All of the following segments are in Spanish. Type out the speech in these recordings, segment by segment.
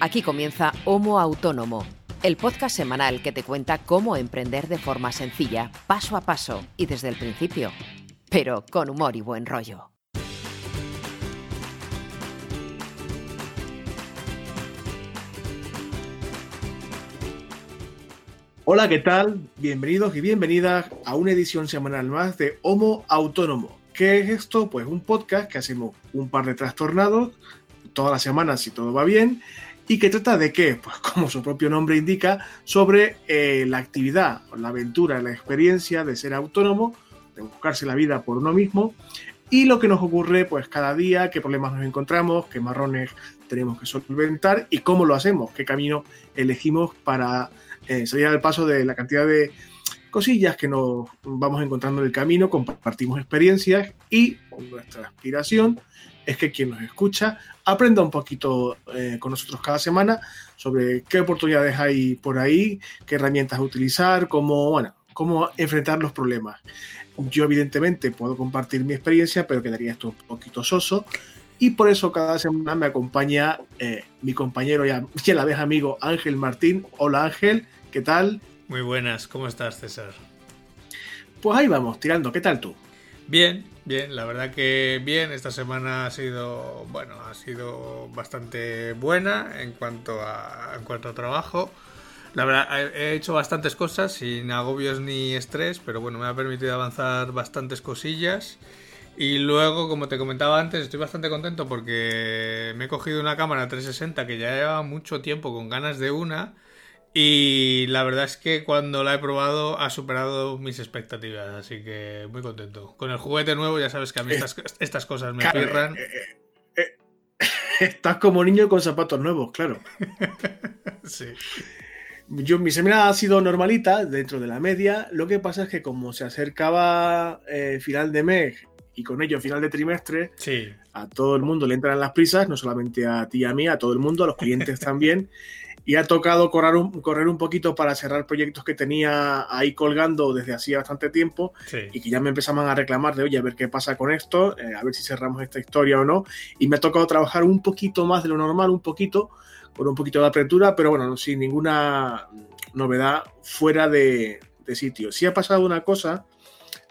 Aquí comienza Homo Autónomo, el podcast semanal que te cuenta cómo emprender de forma sencilla, paso a paso y desde el principio, pero con humor y buen rollo. Hola, ¿qué tal? Bienvenidos y bienvenidas a una edición semanal más de Homo Autónomo. ¿Qué es esto? Pues un podcast que hacemos un par de trastornados todas las semanas si todo va bien y que trata de qué? Pues como su propio nombre indica, sobre eh, la actividad, la aventura, la experiencia de ser autónomo, de buscarse la vida por uno mismo y lo que nos ocurre pues cada día, qué problemas nos encontramos, qué marrones tenemos que solventar y cómo lo hacemos, qué camino elegimos para eh, salir al paso de la cantidad de cosillas que nos vamos encontrando en el camino, compartimos experiencias y nuestra aspiración es que quien nos escucha aprenda un poquito eh, con nosotros cada semana sobre qué oportunidades hay por ahí, qué herramientas utilizar, cómo, bueno, cómo enfrentar los problemas. Yo evidentemente puedo compartir mi experiencia, pero quedaría esto un poquito soso. Y por eso cada semana me acompaña eh, mi compañero y a, y a la vez amigo Ángel Martín. Hola Ángel, ¿qué tal? Muy buenas, ¿cómo estás César? Pues ahí vamos, tirando, ¿qué tal tú? Bien, bien, la verdad que bien, esta semana ha sido, bueno, ha sido bastante buena en cuanto a, en cuanto a trabajo. La verdad, he hecho bastantes cosas sin agobios ni estrés, pero bueno, me ha permitido avanzar bastantes cosillas. Y luego, como te comentaba antes, estoy bastante contento porque me he cogido una cámara 360 que ya lleva mucho tiempo con ganas de una. Y la verdad es que cuando la he probado ha superado mis expectativas, así que muy contento. Con el juguete nuevo ya sabes que a mí estas, estas cosas me cierran. Eh, eh, eh, estás como niño con zapatos nuevos, claro. sí. Yo, mi semana ha sido normalita, dentro de la media. Lo que pasa es que como se acercaba final de mes y con ello final de trimestre, sí. a todo el mundo le entran las prisas, no solamente a ti y a mí, a todo el mundo, a los clientes también. Y ha tocado correr un, correr un poquito para cerrar proyectos que tenía ahí colgando desde hacía bastante tiempo sí. y que ya me empezaban a reclamar de, oye, a ver qué pasa con esto, eh, a ver si cerramos esta historia o no. Y me ha tocado trabajar un poquito más de lo normal, un poquito, con un poquito de apertura, pero bueno, sin ninguna novedad fuera de, de sitio. Sí ha pasado una cosa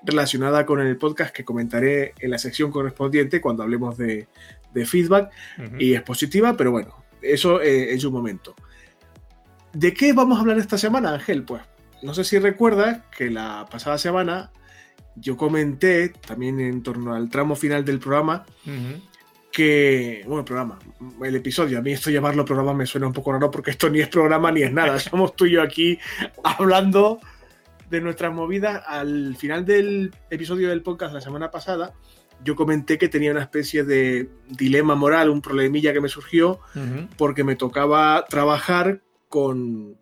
relacionada con el podcast que comentaré en la sección correspondiente cuando hablemos de, de feedback uh -huh. y es positiva, pero bueno, eso eh, en su momento. ¿De qué vamos a hablar esta semana, Ángel? Pues no sé si recuerdas que la pasada semana yo comenté también en torno al tramo final del programa uh -huh. que, bueno, el programa, el episodio, a mí esto llamarlo programa me suena un poco raro porque esto ni es programa ni es nada, somos tú y yo aquí hablando de nuestras movidas. Al final del episodio del podcast la semana pasada, yo comenté que tenía una especie de dilema moral, un problemilla que me surgió uh -huh. porque me tocaba trabajar con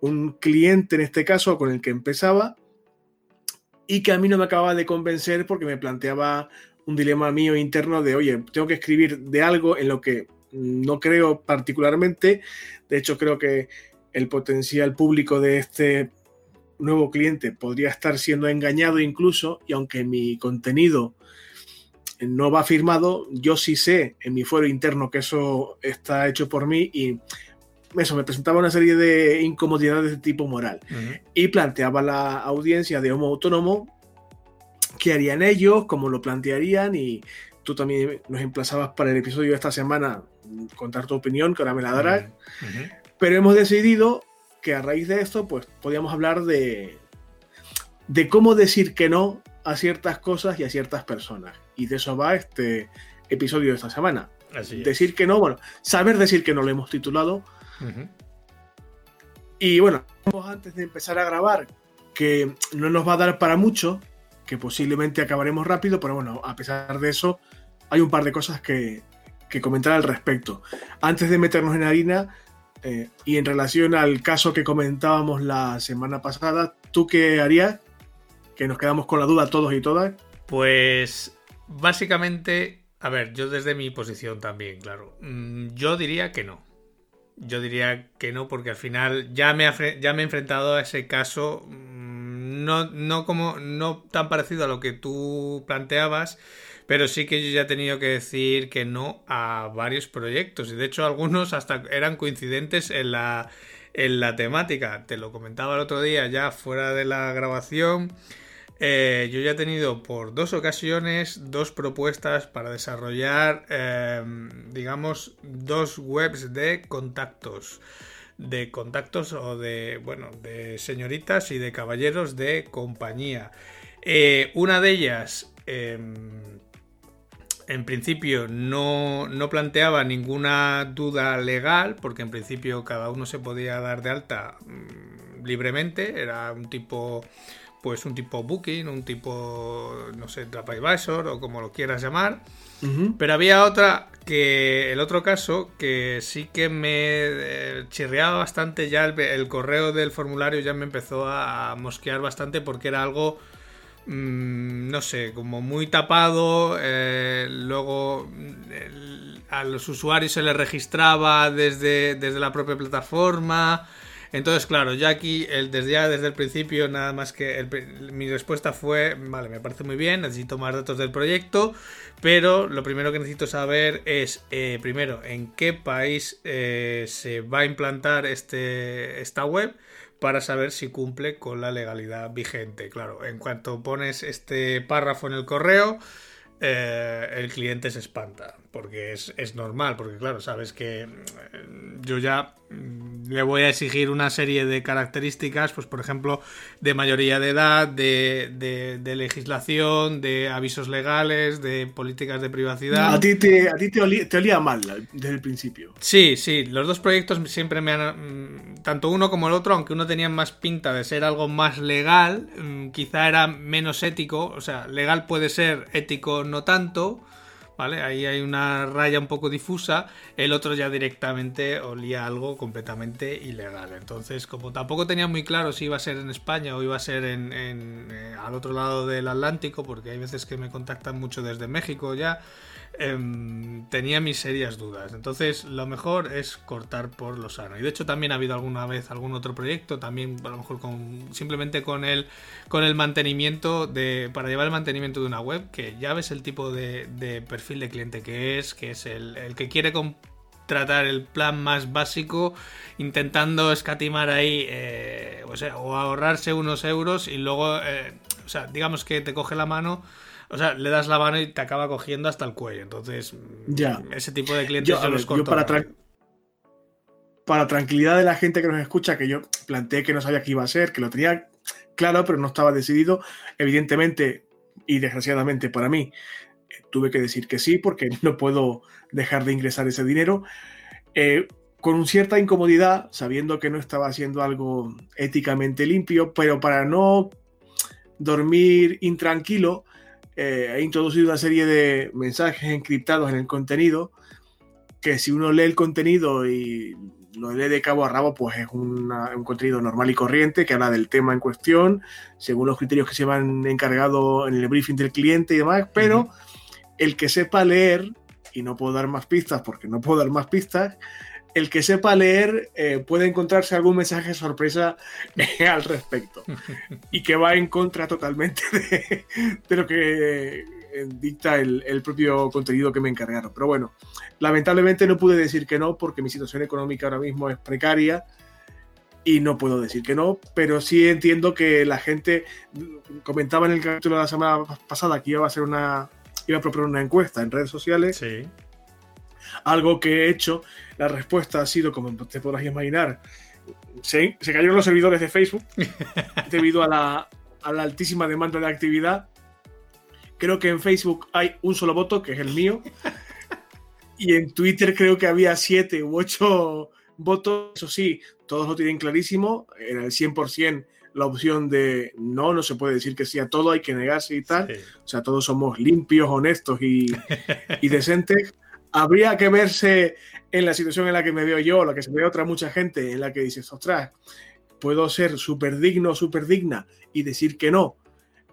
un cliente en este caso con el que empezaba y que a mí no me acababa de convencer porque me planteaba un dilema mío interno de, oye, tengo que escribir de algo en lo que no creo particularmente. De hecho, creo que el potencial público de este nuevo cliente podría estar siendo engañado incluso y aunque mi contenido no va firmado, yo sí sé en mi fuero interno que eso está hecho por mí y eso me presentaba una serie de incomodidades de tipo moral uh -huh. y planteaba la audiencia de Homo Autónomo qué harían ellos, cómo lo plantearían y tú también nos emplazabas para el episodio de esta semana contar tu opinión, que ahora me la darás. Uh -huh. Pero hemos decidido que a raíz de esto, pues podíamos hablar de, de cómo decir que no a ciertas cosas y a ciertas personas. Y de eso va este episodio de esta semana. Así decir que no, bueno, saber decir que no lo hemos titulado. Uh -huh. Y bueno, antes de empezar a grabar, que no nos va a dar para mucho, que posiblemente acabaremos rápido, pero bueno, a pesar de eso, hay un par de cosas que, que comentar al respecto. Antes de meternos en harina, eh, y en relación al caso que comentábamos la semana pasada, ¿tú qué harías? Que nos quedamos con la duda todos y todas. Pues básicamente, a ver, yo desde mi posición también, claro. Mm, yo diría que no. Yo diría que no, porque al final ya me, ya me he enfrentado a ese caso. Mm, no, no como no tan parecido a lo que tú planteabas, pero sí que yo ya he tenido que decir que no a varios proyectos. Y de hecho, algunos hasta eran coincidentes en la, en la temática. Te lo comentaba el otro día, ya fuera de la grabación. Eh, yo ya he tenido por dos ocasiones dos propuestas para desarrollar, em, digamos, dos webs de contactos. De contactos o de, bueno, de señoritas y de caballeros de compañía. Eh, una de ellas, em, en principio, no, no planteaba ninguna duda legal, porque en principio cada uno se podía dar de alta mm, libremente. Era un tipo pues un tipo Booking, un tipo, no sé, TripAdvisor o como lo quieras llamar. Pero había otra que, el otro caso, que sí que me eh, chirriaba bastante ya el, correo del formulario ya me empezó a mosquear bastante porque era algo, mm, no sé, como muy tapado. Eh, luego a los usuarios se les registraba desde, desde la propia plataforma. Entonces, claro, ya aquí, desde ya desde el principio, nada más que mi respuesta fue, vale, me parece muy bien, necesito más datos del proyecto, pero lo primero que necesito saber es, eh, primero, en qué país eh, se va a implantar este, esta web para saber si cumple con la legalidad vigente. Claro, en cuanto pones este párrafo en el correo, eh, el cliente se espanta, porque es, es, normal, porque claro, sabes que yo ya Mm, le voy a exigir una serie de características, pues por ejemplo, de mayoría de edad, de, legislación, de avisos legales, de políticas de privacidad. A ti, te, a ti te, olía, mal desde el principio. Sí, sí, los dos proyectos siempre me han... Mm, tanto uno como el otro, aunque uno tenía más pinta de ser algo más legal, mm, quizá era menos ético, o sea, legal puede ser, ético no tanto. ¿Vale? Ahí hay una raya un poco difusa, el otro ya directamente olía algo completamente ilegal. Entonces, como tampoco tenía muy claro si iba a ser en España o iba a ser en, eh, al otro lado del Atlántico, porque hay veces que me contactan mucho desde México ya, Em, tenía mis serias dudas. Entonces, lo mejor es cortar por lo sano. Y de hecho, también ha habido alguna vez algún otro proyecto, también a lo mejor con simplemente con el, con el mantenimiento de. para llevar el mantenimiento de una web, que ya ves el tipo de, perfil de cliente que es, que es el, que quiere contratar el plan más básico, intentando escatimar ahí, eh, o, sea, o ahorrarse unos euros y luego, eh, o sea, digamos que te coge la mano o sea, le das la mano y te acaba cogiendo hasta el cuello. Entonces, ya. ese tipo de clientes yo, los corto. para, para tranquilidad de la gente que nos escucha, que yo planteé que no sabía qué iba a ser, que lo tenía claro, pero no estaba decidido. Evidentemente, y desgraciadamente para mí, tuve que decir que sí, porque no puedo dejar de ingresar ese dinero. Eh, con cierta incomodidad, sabiendo que no estaba haciendo algo éticamente limpio, pero para no dormir intranquilo, eh, he introducido una serie de mensajes encriptados en el contenido que si uno lee el contenido y lo lee de cabo a rabo, pues es un contenido normal y corriente que habla del tema en cuestión, según los criterios que se van encargado en el briefing del cliente y demás, pero el que sepa leer, y no puedo dar más pistas porque no puedo dar más pistas, el que sepa leer eh, puede encontrarse algún mensaje sorpresa eh, al respecto y que va en contra totalmente de, lo que eh, dicta el, propio contenido que me encargaron. Pero bueno, lamentablemente no pude decir que no porque mi situación económica ahora mismo es precaria y no puedo decir que no, pero sí entiendo que la gente comentaba en el capítulo de la semana pasada que iba a hacer una iba a proponer una encuesta en redes sociales. Sí algo que he hecho. La respuesta ha sido, como te podrás imaginar, se, se cayeron los servidores de Facebook debido a la, altísima demanda de actividad. Creo que en Facebook hay un solo voto, que es el mío. Y en Twitter creo que había siete u ocho votos. Eso sí, todos lo tienen clarísimo. Era el 100% la opción de no, no se puede decir que sí a todo, hay que negarse y tal. O sea, todos somos limpios, honestos y, y decentes habría que verse en la situación en la que me veo yo, la que se ve otra mucha gente, en la que dices, ostras, puedo ser súper digno, súper digna y decir que no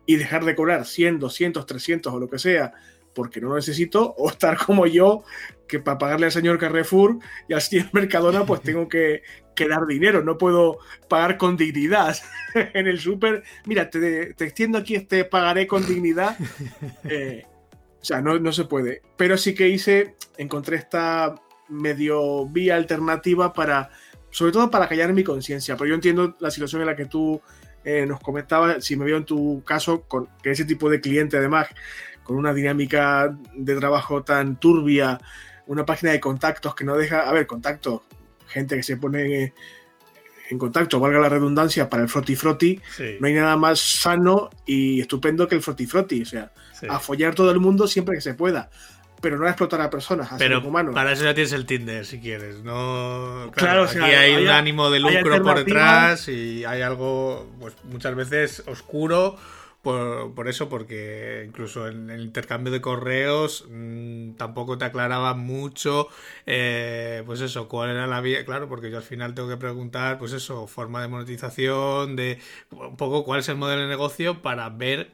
y dejar de cobrar 100, 200, 300 o lo que sea porque no lo necesito, o estar como yo, que para pagarle al señor Carrefour y al señor Mercadona, pues tengo que, dar dinero, no puedo pagar con dignidad. en el súper, mira, te, extiendo aquí este pagaré con dignidad. Eh, o sea, no, no se puede. Pero sí que hice, encontré esta medio vía alternativa para, sobre todo para callar mi conciencia. Pero yo entiendo la situación en la que tú eh, nos comentabas, si me veo en tu caso, con que ese tipo de cliente además, con una dinámica de trabajo tan turbia, una página de contactos que no deja, a ver, contactos, gente que se pone en contacto, valga la redundancia, para el froti froti, no hay nada más sano y estupendo que el froti froti, o sea, a follar todo el mundo siempre que se pueda pero no a explotar a personas, a pero humanos. Para eso ya tienes el Tinder, si quieres. No, claro, aquí hay, un ánimo de lucro por detrás y hay algo, pues muchas veces oscuro. Por, eso, porque incluso en el intercambio de correos mm, tampoco te aclaraba mucho, eh, pues eso, cuál era la vía, claro, porque yo al final tengo que preguntar, pues eso, forma de monetización, de un poco cuál es el modelo de negocio para ver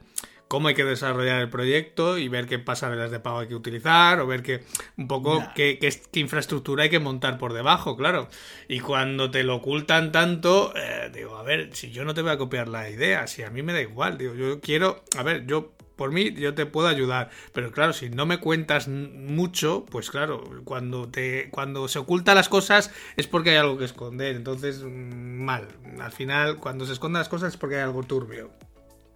cómo hay que desarrollar el proyecto y ver qué pasarelas de pago hay que utilizar o ver qué un poco qué, infraestructura hay que montar por debajo, claro. Y cuando te lo ocultan tanto, eh, digo, a ver, si yo no te voy a copiar la idea, si a mí me da igual, digo, yo quiero, a ver, yo por mí yo te puedo ayudar, pero claro, si no me cuentas mucho, pues claro, cuando te cuando se ocultan las cosas es porque hay algo que esconder, entonces mm, mal. Al final cuando se esconden las cosas es porque hay algo turbio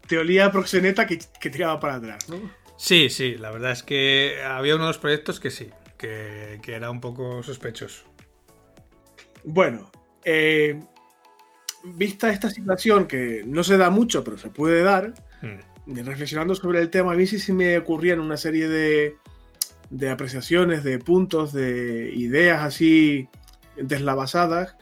te olía proxeneta que, que tiraba para atrás, ¿no? Sí, sí, la verdad es que había uno de los proyectos que sí, que, era un poco sospechoso. Bueno, eh, vista esta situación que no se da mucho, pero se puede dar, mm. reflexionando sobre el tema, a mí sí se me ocurrían una serie de, de apreciaciones, de puntos, de ideas así deslavasadas,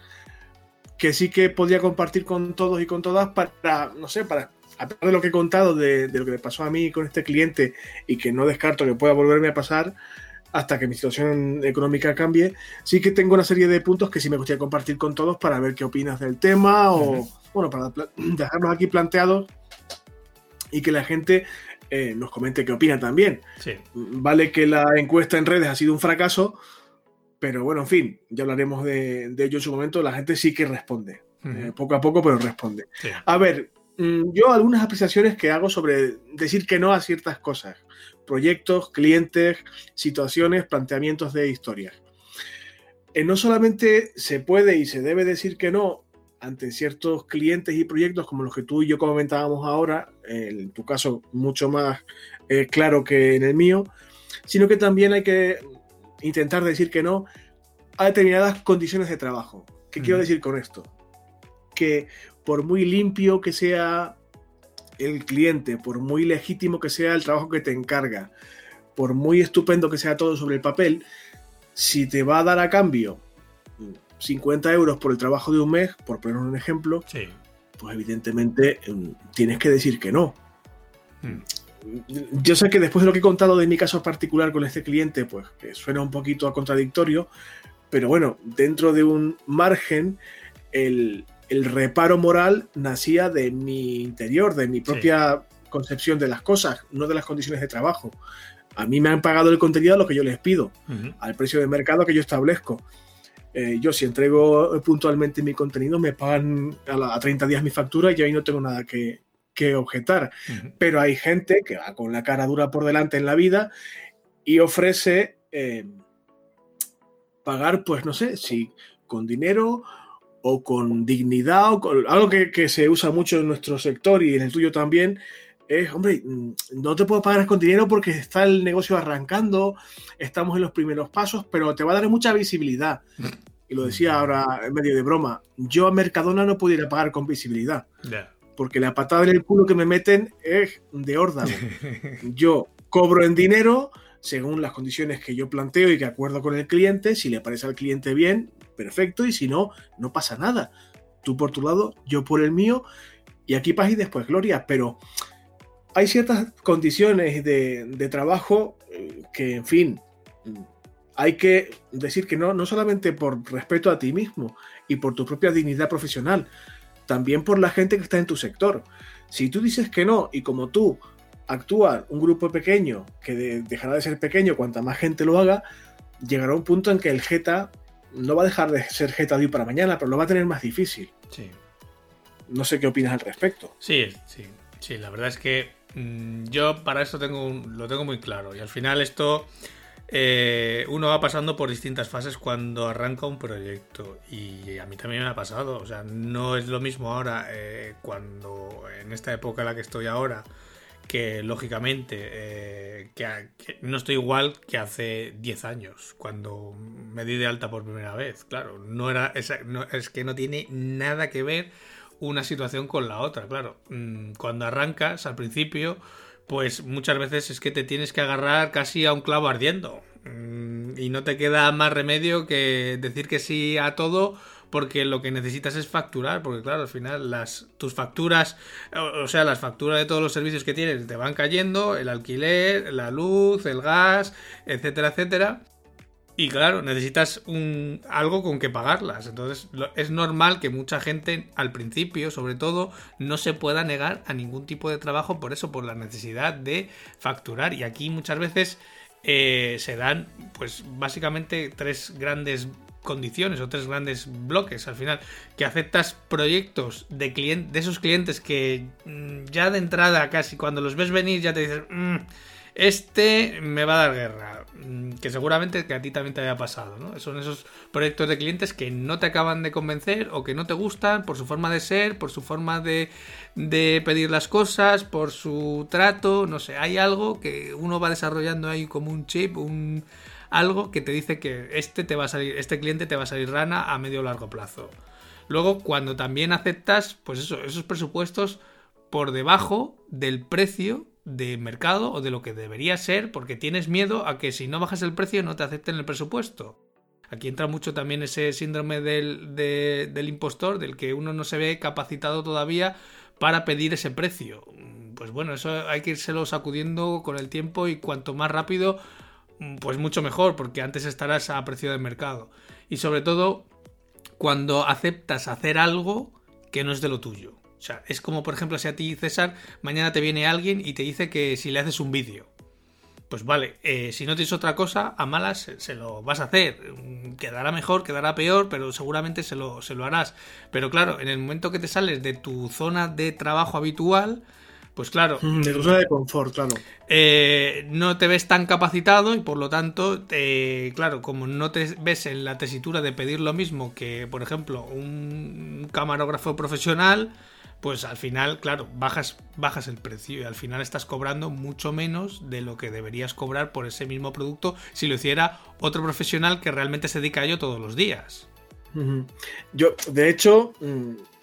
que sí que podía compartir con todos y con todas para, no sé, para a pesar de lo que he contado de, lo que me pasó a mí con este cliente y que no descarto que pueda volverme a pasar hasta que mi situación económica cambie, sí que tengo una serie de puntos que sí me gustaría compartir con todos para ver qué opinas del tema o, bueno, para dejarlos aquí planteados y que la gente eh, nos comente qué opina también. Vale que la encuesta en redes ha sido un fracaso, pero bueno, en fin, ya hablaremos de, ello en su momento. La gente sí que responde, eh, poco a poco, pero responde. A ver, yo algunas apreciaciones que hago sobre decir que no a ciertas cosas, proyectos, clientes, situaciones, planteamientos de historias. Eh, no solamente se puede y se debe decir que no ante ciertos clientes y proyectos como los que tú y yo comentábamos ahora, en tu caso mucho más eh, claro que en el mío, sino que también hay que intentar decir que no a determinadas condiciones de trabajo. ¿Qué quiero decir con esto? Que por muy limpio que sea el cliente, por muy legítimo que sea el trabajo que te encarga, por muy estupendo que sea todo sobre el papel, si te va a dar a cambio 50 euros por el trabajo de un mes, por poner un ejemplo, pues evidentemente em, tienes que decir que no. Hmm. Yo sé que después de lo que he contado de mi caso particular con este cliente, pues que suena un poquito a contradictorio, pero bueno, dentro de un margen, el, el reparo moral nacía de mi interior, de mi propia concepción de las cosas, no de las condiciones de trabajo. A mí me han pagado el contenido a lo que yo les pido, al precio de mercado que yo establezco. Eh, yo si entrego puntualmente mi contenido, me pagan a, 30 días mi factura y yo ahí no tengo nada que, objetar. Pero hay gente que va con la cara dura por delante en la vida y ofrece eh, pagar, pues no sé, si con dinero o con dignidad, o con, algo que, se usa mucho en nuestro sector y en el tuyo también, es, hombre, mm, no te puedo pagar con dinero porque está el negocio arrancando, estamos en los primeros pasos, pero te va a dar mucha visibilidad. Y lo decía ahora en medio de broma, yo a Mercadona no pudiera pagar con visibilidad. Porque la patada en el culo que me meten es de órdago. yo cobro en dinero según las condiciones que yo planteo y que acuerdo con el cliente. Si le parece al cliente bien, perfecto, y si no, no pasa nada. Tú por tu lado, yo por el mío, y aquí paz y después gloria, pero hay ciertas condiciones de, trabajo eh, que, en fin, hay que decir que no, no solamente por respeto a ti mismo y por tu propia dignidad profesional, también por la gente que está en tu sector. Si tú dices que no y como tú actúa un grupo pequeño que dejará de ser pequeño cuanta más gente lo haga, llegará un punto en que el Jeta no va a dejar de ser hoy para mañana, pero lo va a tener más difícil. Sí. No sé qué opinas al respecto. Sí, sí, sí, la verdad es que mm, yo para esto tengo lo tengo muy claro y al final esto eh, uno va pasando por distintas fases cuando arranca un proyecto y a mí también me ha pasado, o sea, no es lo mismo ahora eh, cuando en esta época en la que estoy ahora que lógicamente eh, que, no estoy igual que hace 10 años, cuando me di de alta por primera vez. Claro, no era es que no tiene nada que ver una situación con la otra, claro. Mm, cuando arrancas al principio, pues muchas veces es que te tienes que agarrar casi a un clavo ardiendo. Mm, y no te queda más remedio que decir que sí a todo porque lo que necesitas es facturar, porque claro, al final las tus facturas, o sea, las facturas de todos los servicios que tienes te van cayendo, el alquiler, la luz, el gas, etcétera, etcétera. Y claro, necesitas un, algo con que pagarlas. Entonces es normal que mucha gente al principio, sobre todo, no se pueda negar a ningún tipo de trabajo por eso, por la necesidad de facturar. Y aquí muchas veces eh, se dan, pues básicamente tres grandes condiciones o tres grandes bloques al final que aceptas proyectos de de esos clientes que mm, ya de entrada casi cuando los ves venir ya te dices mm, este me va a dar guerra mm, que seguramente que a ti también te haya pasado ¿no? son esos proyectos de clientes que no te acaban de convencer o que no te gustan por su forma de ser por su forma de, de pedir las cosas por su trato no sé hay algo que uno va desarrollando ahí como un chip un algo que te dice que este te va a salir, este cliente te va a salir rana a medio o largo plazo. Luego, cuando también aceptas, pues eso, esos presupuestos por debajo del precio de mercado o de lo que debería ser, porque tienes miedo a que si no bajas el precio no te acepten el presupuesto. Aquí entra mucho también ese síndrome del, del impostor, del que uno no se ve capacitado todavía para pedir ese precio. Pues bueno, eso hay que írselo sacudiendo con el tiempo y cuanto más rápido pues mucho mejor, porque antes estarás a precio de mercado. Y sobre todo, cuando aceptas hacer algo que no es de lo tuyo. O sea, es como, por ejemplo, si a ti, César, mañana te viene alguien y te dice que si le haces un vídeo. Pues vale, eh, si no tienes otra cosa, a malas se, lo vas a hacer. Quedará mejor, quedará peor, pero seguramente se lo, se lo harás. Pero claro, en el momento que te sales de tu zona de trabajo habitual, pues claro. Mm, de tu zona de confort, claro. Eh, no te ves tan capacitado y por lo tanto, claro, como no te ves en la tesitura de pedir lo mismo que, por ejemplo, un camarógrafo profesional, pues al final, claro, bajas, bajas el precio y al final estás cobrando mucho menos de lo que deberías cobrar por ese mismo producto si lo hiciera otro profesional que realmente se dedica a ello todos los días. Yo, de hecho,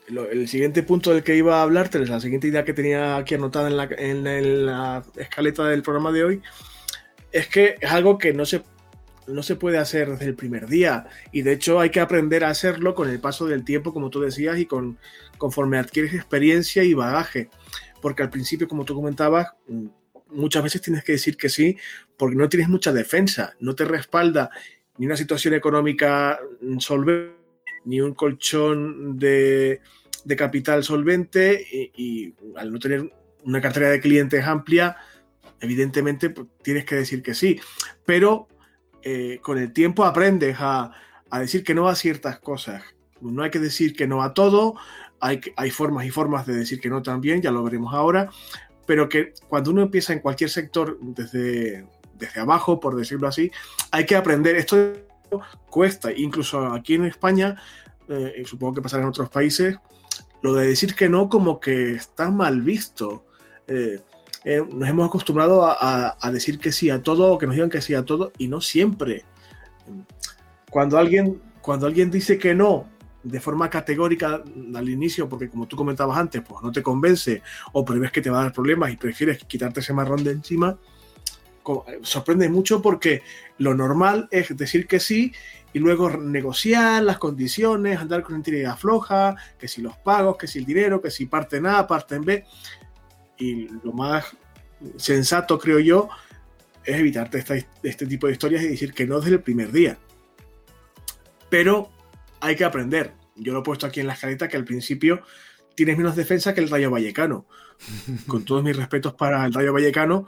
mm, el siguiente punto del que iba a hablarte, la siguiente idea que tenía aquí anotada en la, en la escaleta del programa de hoy, es que es algo que no se, no se puede hacer desde el primer día. Y de hecho hay que aprender a hacerlo con el paso del tiempo, como tú decías, y con, conforme adquieres experiencia y bagaje. Porque al principio, como tú comentabas, muchas veces tienes que decir que sí, porque no tienes mucha defensa, no te respalda ni una situación económica solvente, ni un colchón de, de capital solvente y, al no tener una cartera de clientes amplia, evidentemente pues, tienes que decir que sí. Pero eh, con el tiempo aprendes a, decir que no a ciertas cosas. No hay que decir que no a todo, hay, hay formas y formas de decir que no también, ya lo veremos ahora, pero que cuando uno empieza en cualquier sector desde, desde abajo, por decirlo así, hay que aprender. Esto cuesta, incluso aquí en España, eh, supongo que pasará en otros países, lo de decir que no como que está mal visto. Eh, eh, nos hemos acostumbrado a, decir que sí a todo que nos digan que sí a todo y no siempre. Cuando alguien, cuando alguien dice que no de forma categórica al inicio, porque como tú comentabas antes, pues no te convence o prevés que te va a dar problemas y prefieres quitarte ese marrón de encima, sorprende mucho porque lo normal es decir que sí y luego negociar las condiciones, andar con entidad floja, que si los pagos, que si el dinero, que si parte en A, parte en B. Y lo más sensato, creo yo, es evitarte este tipo de historias y decir que no desde el primer día. Pero hay que aprender. Yo lo he puesto aquí en la escaleta que al principio tienes menos defensa que el Rayo Vallecano. Con todos mis respetos para el Rayo Vallecano,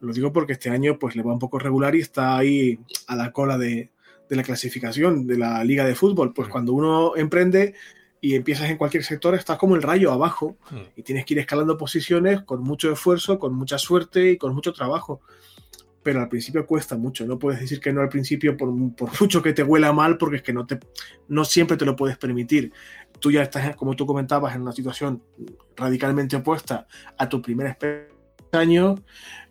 lo digo porque este año pues le va un poco regular y está ahí a la cola de, de la clasificación de la liga de fútbol. Pues cuando uno emprende y empiezas en cualquier sector, estás como el rayo abajo y tienes que ir escalando posiciones con mucho esfuerzo, con mucha suerte y con mucho trabajo. Pero al principio cuesta mucho, no puedes decir que no al principio por, mucho que te huela mal, porque es que no, te, no siempre te lo puedes permitir. Tú ya estás, como tú comentabas, en una situación radicalmente opuesta a tu primer experiencia año.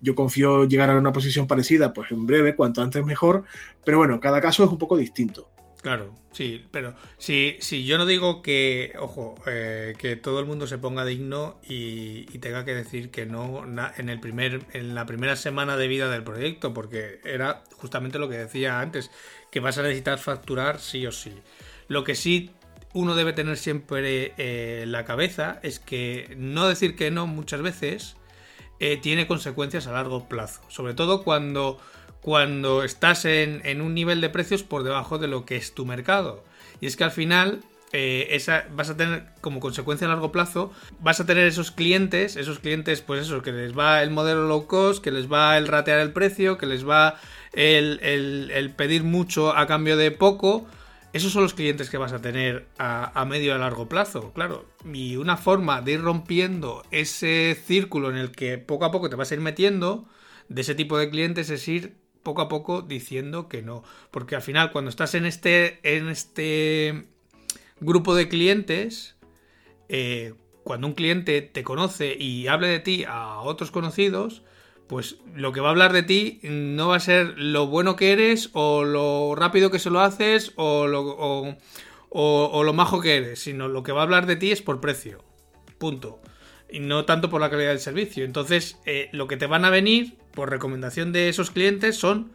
Yo confío llegar a una posición parecida, pues en breve, cuanto antes mejor. Pero bueno, cada caso es un poco distinto. Claro, sí, pero si, si yo no digo que, ojo, eh, que todo el mundo se ponga digno y, tenga que decir que no en, el primer, en la primera semana de vida del proyecto, porque era justamente lo que decía antes, que vas a necesitar facturar sí o sí. Lo que sí uno debe tener siempre eh, la cabeza es que no decir que no muchas veces eh, tiene consecuencias a largo plazo. Sobre todo cuando, cuando estás en, un nivel de precios por debajo de lo que es tu mercado. Y es que al final eh, esa, vas a tener como consecuencia a largo plazo, vas a tener esos clientes, esos clientes, pues eso, que les va el modelo low cost, que les va el ratear el precio, que les va el, el pedir mucho a cambio de poco esos son los clientes que vas a tener a, medio y a largo plazo, claro. Y una forma de ir rompiendo ese círculo en el que poco a poco te vas a ir metiendo de ese tipo de clientes es ir poco a poco diciendo que no. Porque al final, cuando estás en este, en este grupo de clientes, eh, cuando un cliente te conoce y hable de ti a otros conocidos, pues lo que va a hablar de ti no va a ser lo bueno que eres o lo rápido que se lo haces o lo, o, lo majo que eres, sino lo que va a hablar de ti es por precio. Punto. Y no tanto por la calidad del servicio. Entonces, eh, lo que te van a venir por recomendación de esos clientes son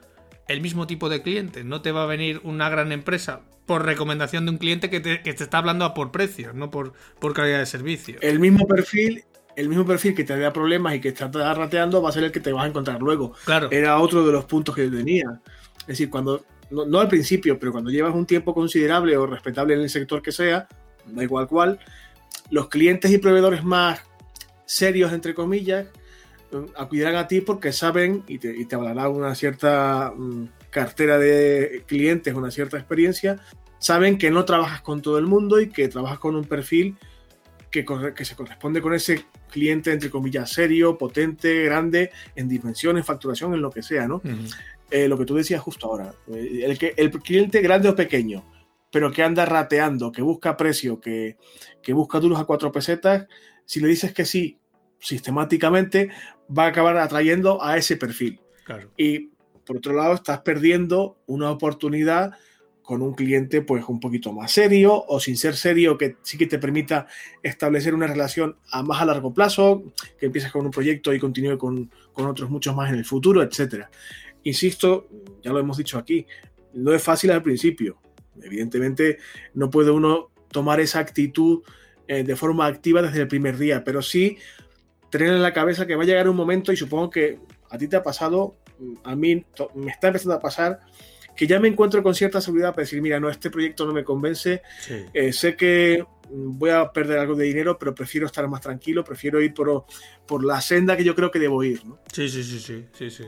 el mismo tipo de clientes. No te va a venir una gran empresa por recomendación de un cliente que te, que te está hablando a por precio, no por, por calidad de servicio. El mismo perfil el mismo perfil que te da problemas y que está rateando va a ser el que te vas a encontrar luego. Claro. Era otro de los puntos que tenía. Es decir, cuando, no, al principio, pero cuando llevas un tiempo considerable o respetable en el sector que sea, da igual cuál, los clientes y proveedores más serios, entre comillas, acudirán a ti porque saben y te, y te hablarán una cierta mm, cartera de clientes, una cierta experiencia, saben que no trabajas con todo el mundo y que trabajas con un perfil que, que, se corresponde con ese cliente, entre comillas, serio, potente, grande, en dimensiones, facturación, en lo que sea, ¿no? Eh, lo que tú decías justo ahora, eh, el, que, el cliente grande o pequeño, pero que anda rateando, que busca precio, que, que busca duros a cuatro pesetas, si le dices que sí sistemáticamente, va a acabar atrayendo a ese perfil. Y por otro lado, estás perdiendo una oportunidad con un cliente pues un poquito más serio o sin ser serio que sí que te permita establecer una relación a más a largo plazo, que empieces con un proyecto y continúe con, otros muchos más en el futuro, etcétera. Insisto, ya lo hemos dicho aquí, no es fácil al principio. Evidentemente no puede uno tomar esa actitud eh, de forma activa desde el primer día, pero sí tener en la cabeza que va a llegar un momento y supongo que a ti te ha pasado, a mí me está empezando a pasar que ya me encuentro con cierta seguridad para decir, mira, no, este proyecto no me convence, eh, sé que voy a perder algo de dinero, pero prefiero estar más tranquilo, prefiero ir por, por la senda que yo creo que debo ir. ¿no? Sí, sí, sí, sí, sí, sí.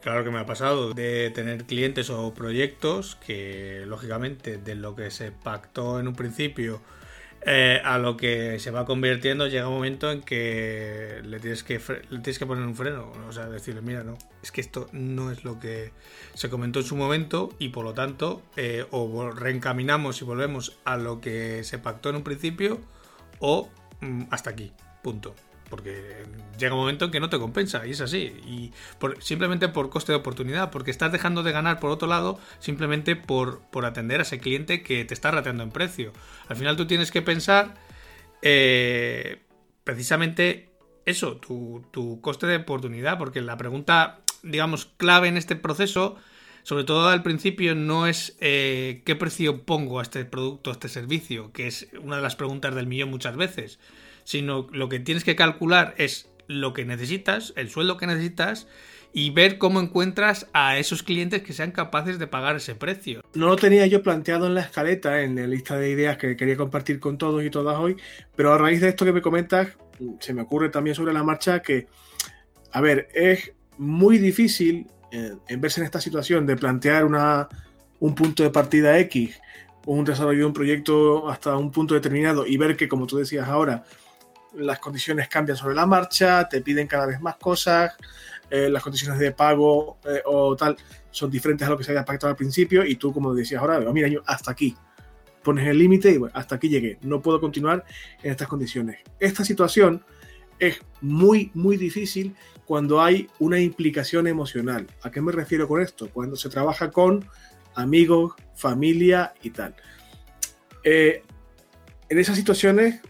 Claro que me ha pasado de tener clientes o proyectos que, lógicamente, de lo que se pactó en un principio eh, a lo que se va convirtiendo llega un momento en que le tienes que le tienes que poner un freno o sea decirle mira no es que esto no es lo que se comentó en su momento y por lo tanto eh, o reencaminamos y volvemos a lo que se pactó en un principio o mm, hasta aquí punto porque llega un momento en que no te compensa y es así. Y simplemente por coste de oportunidad, porque estás dejando de ganar por otro lado simplemente por, por atender a ese cliente que te está rateando en precio. Al final tú tienes que pensar eh, precisamente eso, tu, coste de oportunidad, porque la pregunta, digamos, clave en este proceso sobre todo al principio, no es eh, qué precio pongo a este producto, a este servicio, que es una de las preguntas del millón muchas veces, sino lo que tienes que calcular es lo que necesitas, el sueldo que necesitas y ver cómo encuentras a esos clientes que sean capaces de pagar ese precio. No lo tenía yo planteado en la escaleta, en la lista de ideas que quería compartir con todos y todas hoy, pero a raíz de esto que me comentas, se me ocurre también sobre la marcha que, a ver, es muy difícil eh, en verse en esta situación de plantear una, un punto de partida X, un desarrollo de un proyecto hasta un punto determinado y ver que, como tú decías ahora, las condiciones cambian sobre la marcha, te piden cada vez más cosas, eh, las condiciones de pago eh, o tal son diferentes a lo que se había pactado al principio y tú, como decías ahora, mira, yo hasta aquí. Pones el límite y hasta aquí llegué. No puedo continuar en estas condiciones. Esta situación es muy, muy difícil cuando hay una implicación emocional. ¿A qué me refiero con esto? Cuando se trabaja con amigos, familia y tal. Eh, en esas situaciones,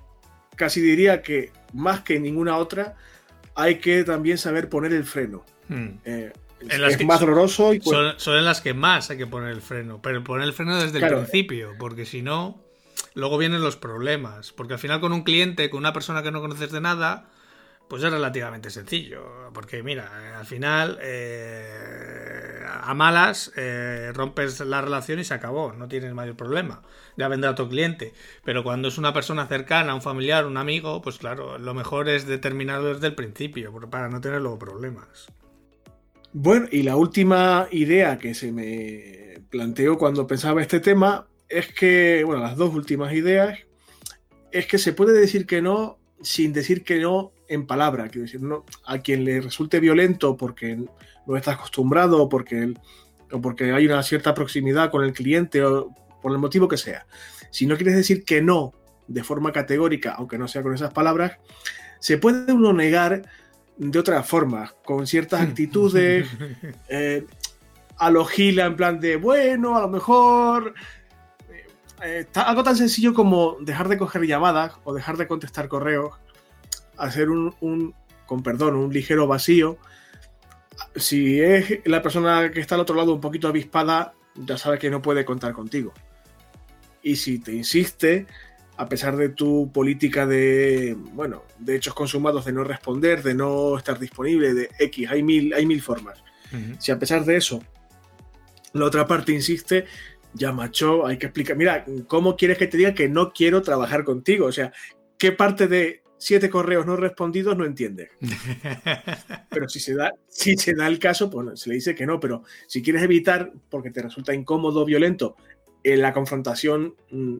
casi diría que más que en ninguna otra, hay que también saber poner el freno. Hmm. Eh, es más doloroso y son, en las que más hay que poner el freno, pero poner el freno desde el principio, porque si no, luego vienen los problemas. Porque al final con un cliente, con una persona que no conoces de nada, pues es relativamente sencillo, porque mira, al final eh, a malas eh, rompes la relación y se acabó, no tienes mayor problema, ya vendrá otro cliente, pero cuando es una persona cercana, un familiar, un amigo, pues claro, lo mejor es determinarlo desde el principio, para no tener luego problemas. Bueno, y la última idea que se me planteó cuando pensaba este tema es que, bueno, las dos últimas ideas, es que se puede decir que no sin decir que no en palabra, quiero decir, no, a quien le resulte violento porque no está acostumbrado o porque, o porque hay una cierta proximidad con el cliente o por el motivo que sea. Si no quieres decir que no de forma categórica, aunque no sea con esas palabras, se puede uno negar de otra forma, con ciertas actitudes, eh, a lo gila en plan de, bueno, a lo mejor... Eh, algo tan sencillo como dejar de coger llamadas o dejar de contestar correos hacer un, con perdón, un ligero vacío. Si es la persona que está al otro lado un poquito avispada, ya sabe que no puede contar contigo. Y si te insiste, a pesar de tu política de, bueno, de hechos consumados, de no responder, de no estar disponible, de X, hay mil, hay mil formas. Si a pesar de eso, la otra parte insiste, ya macho, hay que explicar, mira, ¿cómo quieres que te diga que no quiero trabajar contigo? O sea, ¿qué parte de siete correos no respondidos, no entiende. pero si se, da, si se da el caso, pues se le dice que no. Pero si quieres evitar, porque te resulta incómodo, violento, en la confrontación, mm,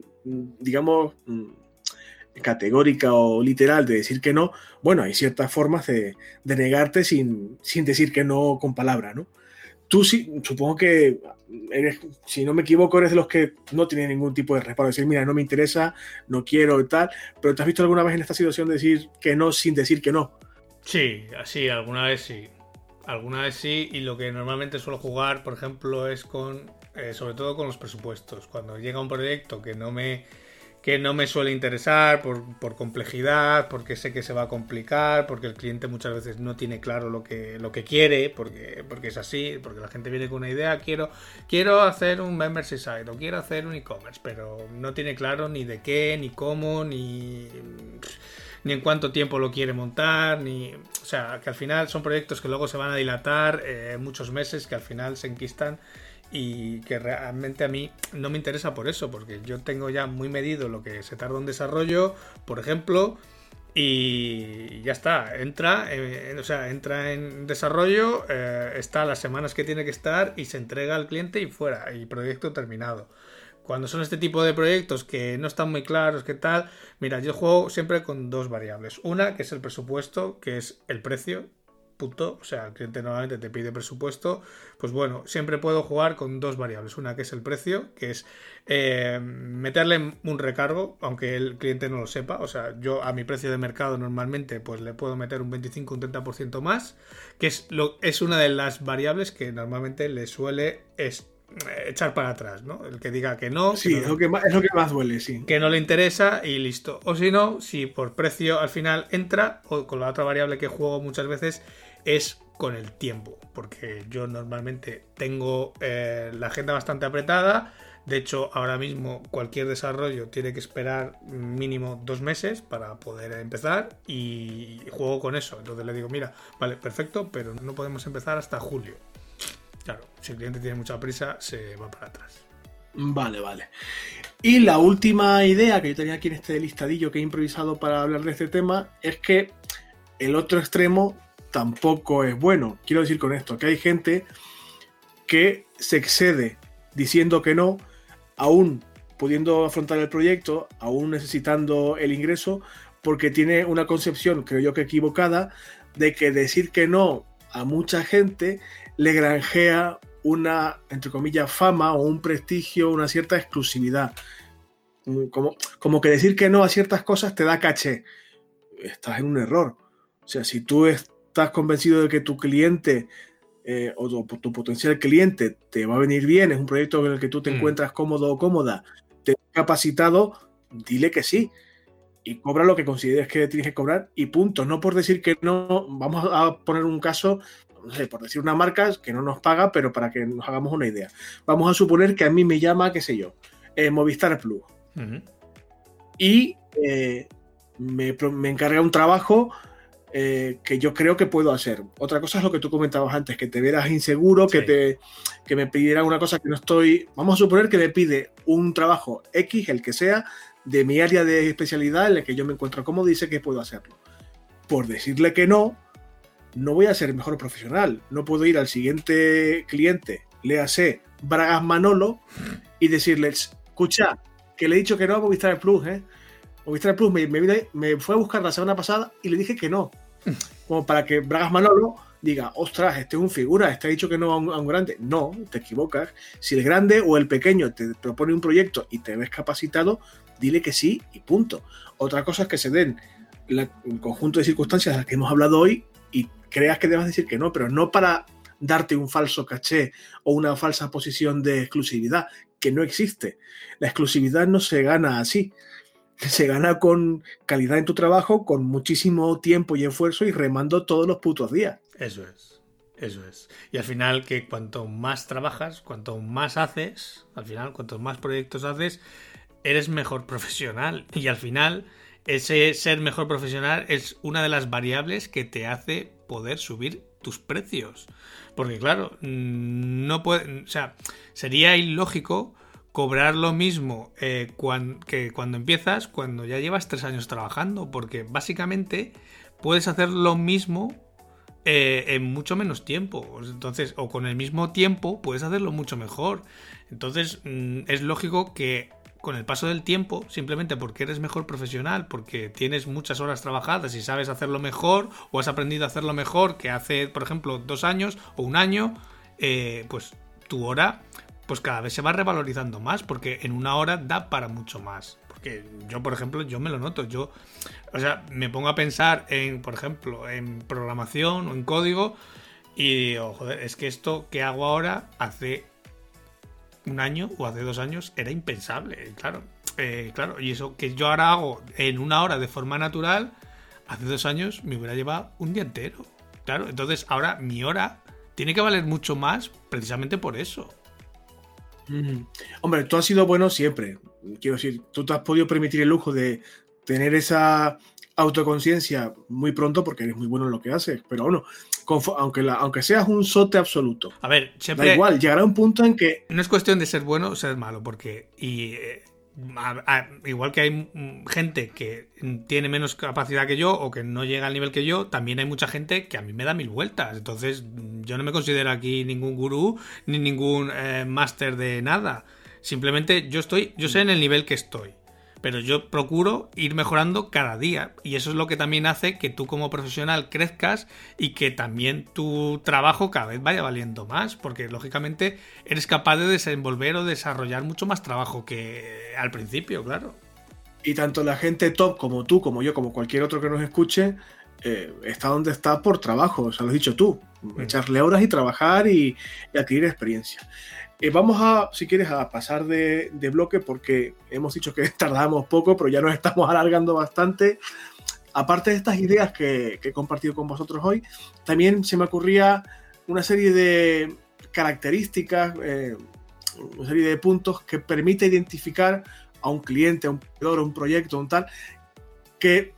digamos, mm, categórica o literal de decir que no, bueno, hay ciertas formas de, de negarte sin, sin decir que no con palabra, ¿no? Tú sí, supongo que eres, si no me equivoco, eres de los que no tienen ningún tipo de respaldo. Decir, mira, no me interesa, no quiero y tal. Pero ¿te has visto alguna vez en esta situación de decir que no sin decir que no? Sí, así, alguna vez sí. Alguna vez sí. Y lo que normalmente suelo jugar, por ejemplo, es con, eh, sobre todo con los presupuestos. Cuando llega un proyecto que no me que no me suele interesar por, por, complejidad, porque sé que se va a complicar, porque el cliente muchas veces no tiene claro lo que, lo que quiere, porque, porque es así, porque la gente viene con una idea, quiero, quiero hacer un membership site o quiero hacer un e-commerce, pero no tiene claro ni de qué, ni cómo, ni, ni en cuánto tiempo lo quiere montar, ni... O sea, que al final son proyectos que luego se van a dilatar eh, muchos meses, que al final se enquistan y que realmente a mí no me interesa por eso, porque yo tengo ya muy medido lo que se tarda en desarrollo, por ejemplo, y ya está, entra, eh, o sea, entra en desarrollo, eh, está las semanas que tiene que estar y se entrega al cliente y fuera, y proyecto terminado. Cuando son este tipo de proyectos que no están muy claros, qué tal, mira, yo juego siempre con dos variables. Una, que es el presupuesto, que es el precio, punto, o sea, el cliente normalmente te pide presupuesto, pues bueno, siempre puedo jugar con dos variables. Una que es el precio, que es eh, meterle un recargo, aunque el cliente no lo sepa. O sea, yo a mi precio de mercado normalmente pues le puedo meter un 25, un 30% más, que es, lo, es una de las variables que normalmente le suele es, eh, echar para atrás, ¿no? El que diga que no. Sí, es, lo que más, es lo que más duele, sí. Que no le interesa y listo. O si no, si por precio al final entra, o con la otra variable que juego muchas veces es con el tiempo, porque yo normalmente tengo eh, la agenda bastante apretada, De hecho, ahora mismo cualquier desarrollo tiene que esperar mínimo dos meses para poder empezar y juego con eso. Entonces le digo, mira, vale, perfecto, pero no podemos empezar hasta julio. Claro, si el cliente tiene mucha prisa, se va para atrás. Vale, vale. Y la última idea que yo tenía aquí en este listadillo que he improvisado para hablar de este tema es que el otro extremo tampoco es bueno. Quiero decir con esto que hay gente que se excede diciendo que no, aún pudiendo afrontar el proyecto, aún necesitando el ingreso, porque tiene una concepción, creo yo que equivocada, de que decir que no a mucha gente le granjea una, entre comillas, fama o un prestigio, una cierta exclusividad. Mm, como, como que decir que no a ciertas cosas te da caché. Estás en un error. O sea, si tú estás convencido de que tu cliente eh, o tu, potencial cliente te va a venir bien, es un proyecto en el que tú te mm. encuentras cómodo o cómoda, te capacitado, dile que sí. Y cobra lo que consideres que tienes que cobrar y punto. No por decir que no, vamos a poner un caso, no sé, por decir una marca que no nos paga, pero para que nos hagamos una idea. Vamos a suponer que a mí me llama, qué sé yo, eh, Movistar Plus. Y eh, me, me encarga un trabajo eh, que yo creo que puedo hacer. Otra cosa es lo que tú comentabas antes, que te verás inseguro, que, te, que me pidiera una cosa que no estoy... Vamos a suponer que me pide un trabajo X, el que sea, de mi área de especialidad en la que yo me encuentro cómodo sé que puedo hacerlo. Por decirle que no, no voy a ser mejor profesional. No puedo ir al siguiente cliente, léase Bragas Manolo, y decirle, escucha, que le he dicho que no a Movistar Plus, ¿eh? Movistar Plus me, me, me, fue a buscar la semana pasada y le dije que no como para que Bragas Manolo diga, ostras, este es un figura, este ha dicho que no a un, grande. No, te equivocas. Si el grande o el pequeño te propone un proyecto y te ves capacitado, dile que sí y punto. Otra cosa es que se den el conjunto de circunstancias de las que hemos hablado hoy y creas que debas decir que no, pero no para darte un falso caché o una falsa posición de exclusividad, que no existe. La exclusividad no se gana así se gana con calidad en tu trabajo, con muchísimo tiempo y esfuerzo y remando todos los putos días. Eso es. Eso es. Y al final que cuanto más trabajas, cuanto más haces, al final cuanto más proyectos haces, eres mejor profesional. Y al final ese ser mejor profesional es una de las variables que te hace poder subir tus precios. Porque claro, mm, no puede, o sea, sería ilógico cobrar lo mismo eh, que cuando empiezas, cuando ya llevas tres años trabajando, porque básicamente puedes hacer lo mismo eh, en mucho menos tiempo. Entonces, o con el mismo tiempo puedes hacerlo mucho mejor. Entonces, mm, es lógico que con el paso del tiempo, simplemente porque eres mejor profesional, porque tienes muchas horas trabajadas y sabes hacerlo mejor, o has aprendido a hacerlo mejor que hace, por ejemplo, dos años o un año, eh, pues tu hora pues cada vez se va revalorizando más, porque en una hora da para mucho más. Porque yo, por ejemplo, yo me lo noto, yo, o sea, me pongo a pensar en, por ejemplo, en programación o en código y digo, joder, es que esto que hago ahora hace un año o hace dos años era impensable, claro. Eh, claro, y eso que yo ahora hago en una hora de forma natural, hace dos años me hubiera llevado un día entero. Claro, entonces ahora mi hora tiene que valer mucho más precisamente por eso. Hombre, tú has sido bueno siempre. Quiero decir, tú te has podido permitir el lujo de tener esa autoconciencia muy pronto porque eres muy bueno en lo que haces. Pero bueno, aunque, aunque seas un sote absoluto. A ver, siempre. Da igual, llegará un punto en que. No es cuestión de ser bueno o ser malo, porque. Y eh, igual que hay gente que tiene menos capacidad que yo o que no llega al nivel que yo, también hay mucha gente que a mí me da mil vueltas. Entonces, yo no me considero aquí ningún gurú ni ningún eh, máster de nada. Simplemente yo estoy, yo sé en el nivel que estoy pero yo procuro ir mejorando cada día y eso es lo que también hace que tú como profesional crezcas y que también tu trabajo cada vez vaya valiendo más, porque lógicamente eres capaz de desenvolver o desarrollar mucho más trabajo que al principio, claro. Y tanto la gente top como tú, como yo, como cualquier otro que nos escuche, eh, está donde está por trabajo, o sea, lo has dicho tú, mm. echarle horas y trabajar y adquirir experiencia. Eh, vamos a, si quieres, a pasar de, bloque porque hemos dicho que tardamos poco, pero ya nos estamos alargando bastante. Aparte de estas ideas que, he compartido con vosotros hoy, también se me ocurría una serie de características, eh, una serie de puntos que permite identificar a un cliente, a un proveedor, a un proyecto, un tal, que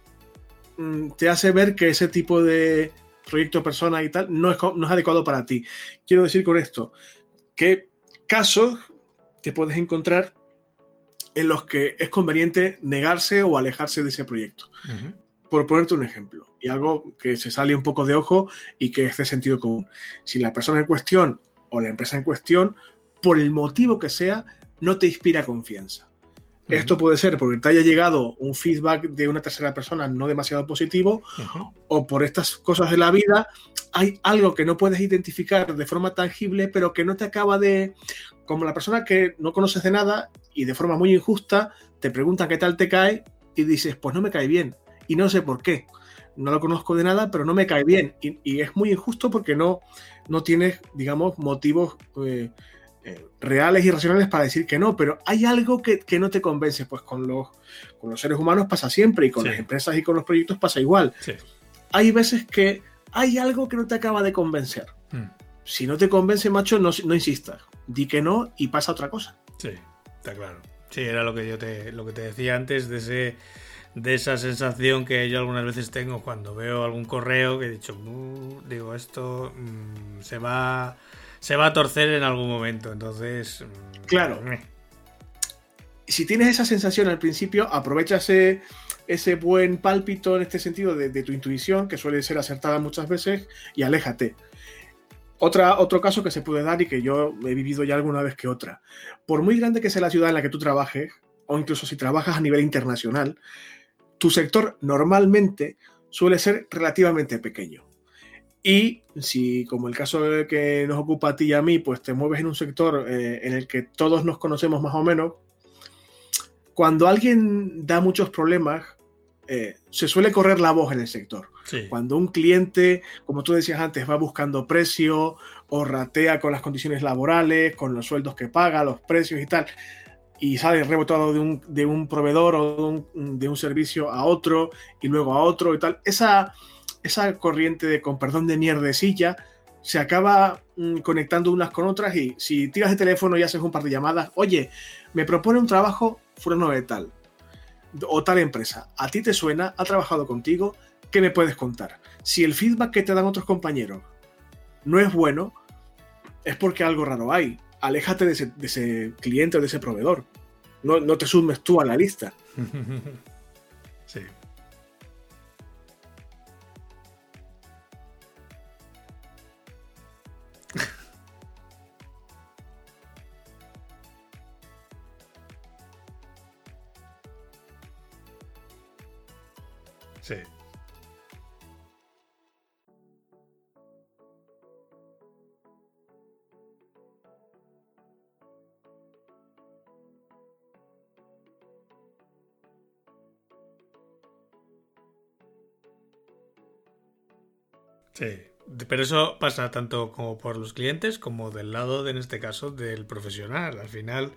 mm, te hace ver que ese tipo de proyecto, persona y tal, no es, no es adecuado para ti. Quiero decir con esto que casos te puedes encontrar en los que es conveniente negarse o alejarse de ese proyecto. Por ponerte un ejemplo, y algo que se sale un poco de ojo y que es de sentido común. Si la persona en cuestión o la empresa en cuestión, por el motivo que sea, no te inspira confianza. Esto puede ser porque te haya llegado un feedback de una tercera persona no demasiado positivo o por estas cosas de la vida hay algo que no puedes identificar de forma tangible pero que no te acaba de... como la persona que no conoces de nada y de forma muy injusta te pregunta qué tal te cae y dices pues no me cae bien y no sé por qué. No lo conozco de nada pero no me cae bien. Y, es muy injusto porque no, no tienes digamos motivos... Eh, eh, reales y racionales para decir que no, pero hay algo que, no te convence, pues con los, con los seres humanos pasa siempre y con las empresas y con los proyectos pasa igual. Hay veces que hay algo que no te acaba de convencer. Hmm. Si no te convence, macho, no, no insistas. Di que no y pasa otra cosa. Sí, está claro. Sí, era lo que yo te, lo que te decía antes de ese de esa sensación que yo algunas veces tengo cuando veo algún correo que he dicho, digo, esto mm, se va se va a torcer en algún momento. Entonces. Claro. Si tienes esa sensación al principio, aprovecha ese, buen pálpito en este sentido de, tu intuición, que suele ser acertada muchas veces, y aléjate. Otra, otro caso que se puede dar y que yo he vivido ya alguna vez que otra. Por muy grande que sea la ciudad en la que tú trabajes, o incluso si trabajas a nivel internacional, tu sector normalmente suele ser relativamente pequeño. Y si, como el caso que nos ocupa a ti y a mí, pues te mueves en un sector eh, en el que todos nos conocemos más o menos, cuando alguien da muchos problemas, eh, se suele correr la voz en el sector. Cuando un cliente, como tú decías antes, va buscando precio o ratea con las condiciones laborales, con los sueldos que paga, los precios y tal, y sale rebotado de un, de un proveedor o de un, de un servicio a otro y luego a otro y tal, esa esa corriente de, con perdón de mierdecilla, se acaba mm, conectando unas con otras y si tiras el teléfono y haces un par de llamadas, oye, me propone un trabajo fuera de tal o tal empresa, a ti te suena, ha trabajado contigo, ¿qué me puedes contar? Si el feedback que te dan otros compañeros no es bueno, es porque algo raro hay. Aléjate de ese, cliente o de ese proveedor. No, no te sumes tú a la lista. Sí. Sí, pero eso pasa tanto como por los clientes como del lado, de, en este caso, del profesional. Al final,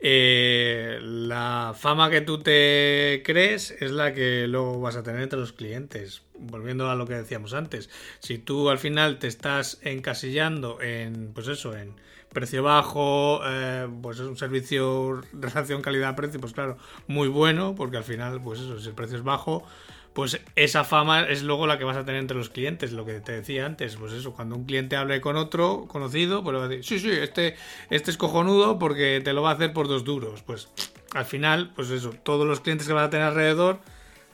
eh, la fama que tú te crees es la que luego vas a tener entre los clientes. Volviendo a lo que decíamos antes, si tú al final te estás encasillando en, pues eso, en precio bajo, eh, pues es un servicio relación calidad-precio, pues claro, muy bueno, porque al final, pues eso, si el precio es bajo, pues esa fama es luego la que vas a tener entre los clientes, lo que te decía antes, pues eso, cuando un cliente hable con otro conocido, pues va a decir, sí, sí, este, este es cojonudo porque te lo va a hacer por dos duros, pues al final, pues eso, todos los clientes que vas a tener alrededor,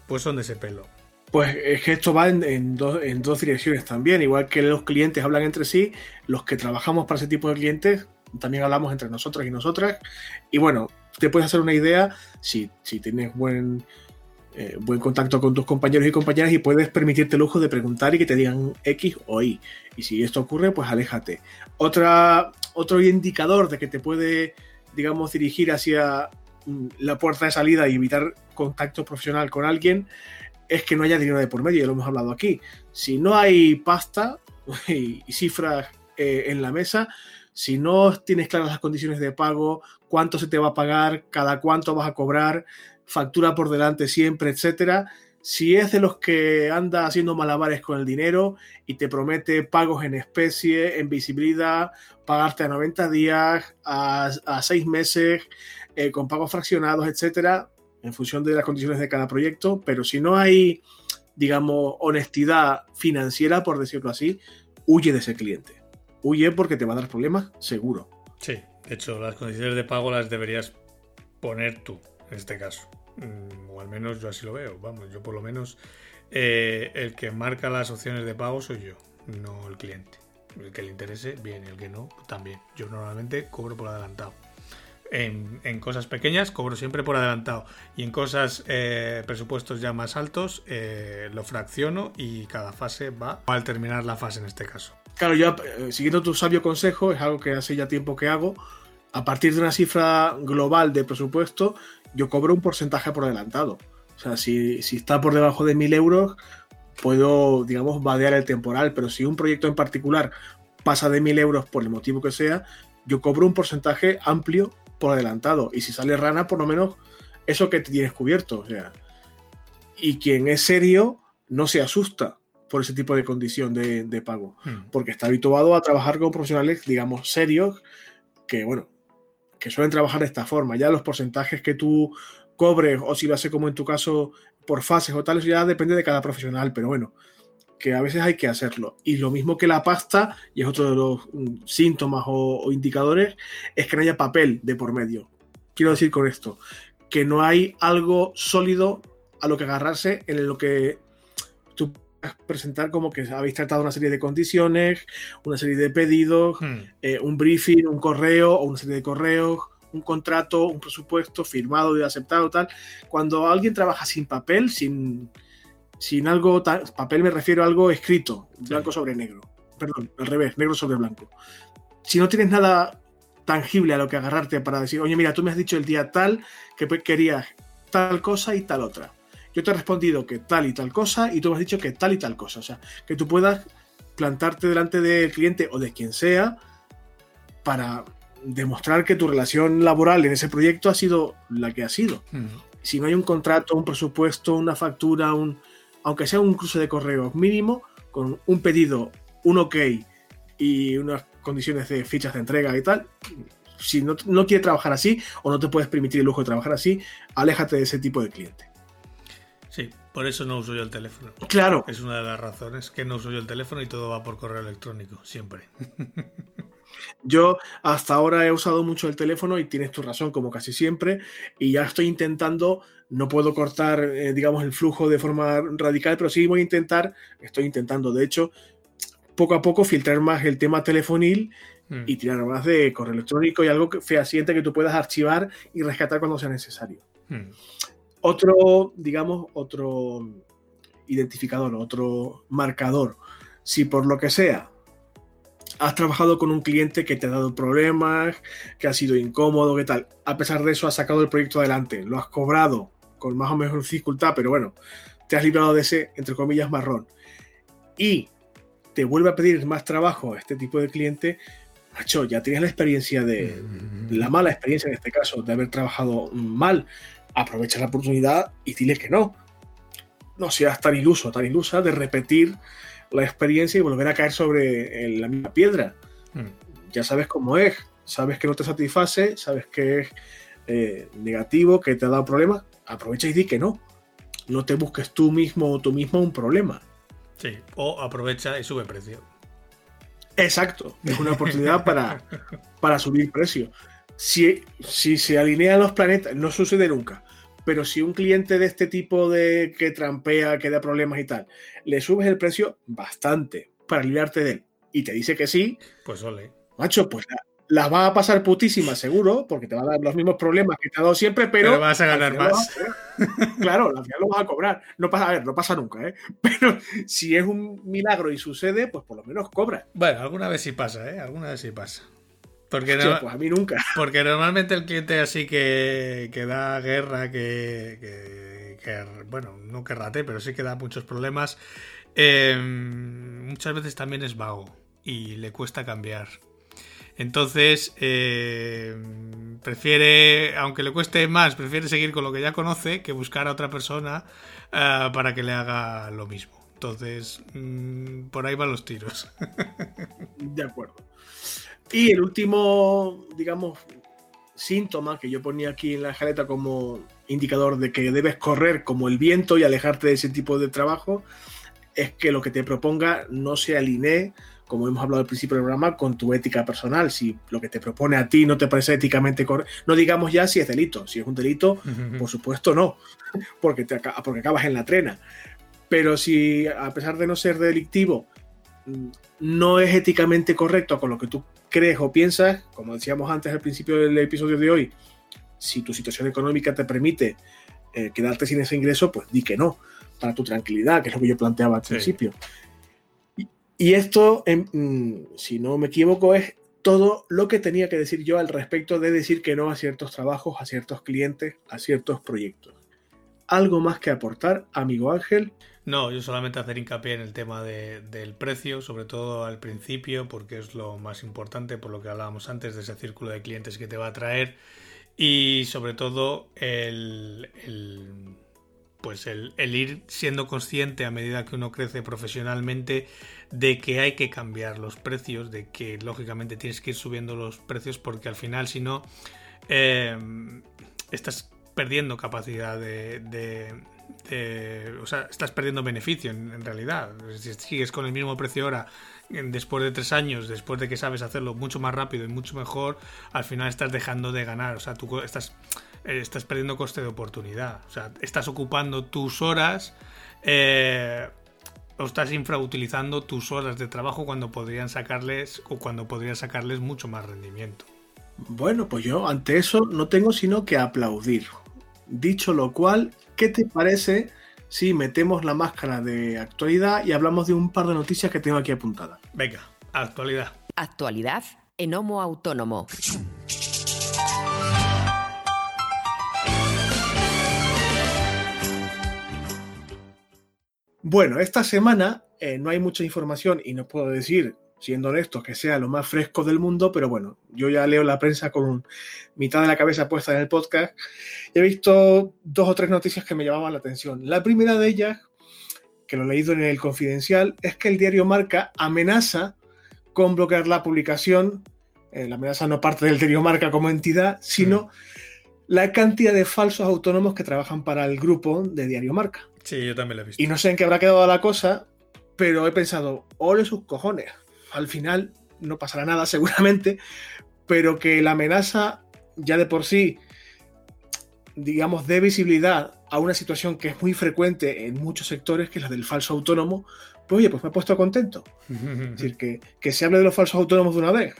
pues son de ese pelo. Pues es que esto va en, dos, en dos direcciones también, igual que los clientes hablan entre sí, los que trabajamos para ese tipo de clientes también hablamos entre nosotros y nosotras, y bueno, te puedes hacer una idea si, si tienes buen eh, buen contacto con tus compañeros y compañeras y puedes permitirte el lujo de preguntar y que te digan X o Y. Y si esto ocurre, pues aléjate. Otra, otro indicador de que te puede, digamos, dirigir hacia mm, la puerta de salida y evitar contacto profesional con alguien es que no haya dinero de por medio, ya lo hemos hablado aquí. Si no hay pasta y, cifras eh, en la mesa, si no tienes claras las condiciones de pago, cuánto se te va a pagar, cada cuánto vas a cobrar, factura por delante siempre, etcétera. Si es de los que anda haciendo malabares con el dinero y te promete pagos en especie, en visibilidad, pagarte a 90 días, a, a 6 meses, eh, con pagos fraccionados, etcétera, en función de las condiciones de cada proyecto, pero si no hay, digamos, honestidad financiera, por decirlo así, huye de ese cliente. Huye porque te va a dar problemas, seguro. Sí, de hecho, las condiciones de pago las deberías poner tú, en este caso. Mm, o al menos yo así lo veo. Vamos, yo por lo menos eh, el que marca las opciones de pago soy yo, no el cliente. El que le interese, bien, el que no, también. Yo normalmente cobro por adelantado. En, cosas pequeñas cobro siempre por adelantado y en cosas eh, presupuestos ya más altos eh, lo fracciono y cada fase va al terminar la fase en este caso. Claro, yo siguiendo tu sabio consejo, es algo que hace ya tiempo que hago, a partir de una cifra global de presupuesto, yo cobro un porcentaje por adelantado. O sea, si, está por debajo de 1000 euros, puedo, digamos, vadear el temporal, pero si un proyecto en particular pasa de 1000 euros por el motivo que sea, yo cobro un porcentaje amplio por adelantado. Y si sale rana, por lo menos eso que tienes cubierto. O sea, y quien es serio no se asusta por ese tipo de condición de, de pago, hmm. porque está habituado a trabajar con profesionales, digamos, serios, que, bueno, que suelen trabajar de esta forma. Ya los porcentajes que tú cobres o si lo hace como en tu caso por fases o tal, ya depende de cada profesional, pero bueno, que a veces hay que hacerlo. Y lo mismo que la pasta, y es otro de los mm, síntomas o, indicadores, es que no haya papel de por medio. Quiero decir con esto, que no hay algo sólido a lo que agarrarse en lo que presentar como que habéis tratado una serie de condiciones, una serie de pedidos, hmm. eh, un briefing, un correo o una serie de correos, un contrato, un presupuesto firmado y aceptado, tal. Cuando alguien trabaja sin papel, sin, sin algo, papel me refiero a algo escrito, blanco sobre negro. Perdón, al revés, negro sobre blanco. Si no tienes nada tangible a lo que agarrarte para decir, oye, mira, tú me has dicho el día tal que querías tal cosa y tal otra yo te he respondido que tal y tal cosa y tú me has dicho que tal y tal cosa. O sea, que tú puedas plantarte delante del cliente o de quien sea para demostrar que tu relación laboral en ese proyecto ha sido la que ha sido. Si no hay un contrato, un presupuesto, una factura, un, aunque sea un cruce de correos mínimo, con un pedido, un ok y unas condiciones de fichas de entrega y tal, si no, no quieres trabajar así o no te puedes permitir el lujo de trabajar así, aléjate de ese tipo de cliente. Sí, por eso no uso yo el teléfono. Claro. Es una de las razones que no uso yo el teléfono y todo va por correo electrónico, siempre. Yo hasta ahora he usado mucho el teléfono y tienes tu razón, como casi siempre, y ya estoy intentando, no puedo cortar, eh, digamos, el flujo de forma radical, pero sí voy a intentar, estoy intentando, de hecho, poco a poco filtrar más el tema telefonil hmm. y tirar más de correo electrónico y algo fehaciente que tú puedas archivar y rescatar cuando sea necesario. Hmm. Otro, digamos, otro identificador, otro marcador. Si por lo que sea has trabajado con un cliente que te ha dado problemas, que ha sido incómodo, que tal, a pesar de eso has sacado el proyecto adelante, lo has cobrado con más o menos dificultad, pero bueno, te has librado de ese, entre comillas, marrón. Y te vuelve a pedir más trabajo a este tipo de cliente, macho, ya tienes la experiencia de, la mala experiencia en este caso, de haber trabajado mal, aprovecha la oportunidad y dile que no. No seas tan iluso, tan ilusa de repetir la experiencia y volver a caer sobre la misma piedra. Hmm. Ya sabes cómo es, sabes que no te satisface, sabes que es eh, negativo, que te ha dado problemas, aprovecha y di que no. No te busques tú mismo o tú mismo un problema. Sí, o aprovecha y sube precio. Exacto, es una oportunidad para, para subir precio si, si se alinean los planetas, no sucede nunca, pero si un cliente de este tipo de que trampea, que da problemas y tal, le subes el precio bastante para librarte de él y te dice que sí, pues ole. Macho, pues la, va a pasar putísima seguro, porque te va a dar los mismos problemas que te ha dado siempre, pero, vas a ganar más. claro, al final lo vas a cobrar. No pasa, a ver, no pasa nunca, ¿eh? Pero si es un milagro y sucede, pues por lo menos cobra. Bueno, alguna vez sí pasa, ¿eh? Alguna vez sí pasa. Porque, pues a mí nunca. Porque normalmente el cliente así que, que da guerra, que, que, bueno, no que rate, pero sí que da muchos problemas, em, muchas veces también es vago y le cuesta cambiar. Entonces, eh, prefiere, aunque le cueste más, prefiere seguir con lo que ya conoce que buscar a otra persona eh, para que le haga lo mismo. Entonces, mm, por ahí van los tiros. De acuerdo. Y el último, digamos, síntoma que yo ponía aquí en la jaleta como indicador de que debes correr como el viento y alejarte de ese tipo de trabajo es que lo que te proponga no se alinee como hemos hablado al principio del programa, con tu ética personal. Si lo que te propone a ti no te parece éticamente correcto, no digamos ya si es delito. Si es un delito, por supuesto no, porque, te, porque acabas en la trena. Pero si a pesar de no ser delictivo, no es éticamente correcto con lo que tú crees o piensas, como decíamos antes al principio del episodio de hoy, si tu situación económica te permite eh, quedarte sin ese ingreso, pues di que no, para tu tranquilidad, que es lo que yo planteaba al principio. Y esto, mm, si no me equivoco, es todo lo que tenía que decir yo al respecto de decir que no a ciertos trabajos, a ciertos clientes, a ciertos proyectos. ¿Algo más que aportar, amigo Ángel? No, yo solamente hacer hincapié en el tema del precio, sobre todo al principio, porque es lo más importante, por lo que hablábamos antes de ese círculo de clientes que te va a traer. Y sobre todo el pues el, ir siendo consciente a medida que uno crece profesionalmente de que hay que cambiar los precios, de que lógicamente tienes que ir subiendo los precios porque al final si no em, estás perdiendo capacidad de, o sea, estás perdiendo beneficio en, realidad. Si sigues con el mismo precio ahora después de tres años, después de que sabes hacerlo mucho más rápido y mucho mejor, al final estás dejando de ganar. O sea, tú estás eh, estás perdiendo coste de oportunidad. O sea, estás ocupando tus horas eh, o estás infrautilizando tus horas de trabajo cuando podrían sacarles o cuando podrías sacarles mucho más rendimiento. Bueno, pues yo ante eso no tengo sino que aplaudir. Dicho lo cual, ¿qué te parece si metemos la máscara de actualidad y hablamos de un par de noticias que tengo aquí apuntadas? Venga, actualidad. Actualidad en Homo Autónomo. Bueno, esta semana eh, no hay mucha información y no puedo decir, siendo honesto, que sea lo más fresco del mundo, pero bueno, yo ya leo la prensa con mitad de la cabeza puesta en el podcast y he visto dos o tres noticias que me llamaban la atención. La primera de ellas, que lo he leído en el Confidencial, es que el diario Marca amenaza con bloquear la publicación. Eh, la amenaza no parte del diario Marca como entidad, sino mm. la cantidad de falsos autónomos que trabajan para el grupo de Diario Marca. Sí, yo también lo he visto. Y no sé en qué habrá quedado la cosa, pero he pensado, ole sus cojones. Al final no pasará nada seguramente, pero que la amenaza ya de por sí, digamos, dé visibilidad a una situación que es muy frecuente en muchos sectores, que es la del falso autónomo, pues oye, pues me he puesto contento. es decir, que, que se hable de los falsos autónomos de una vez.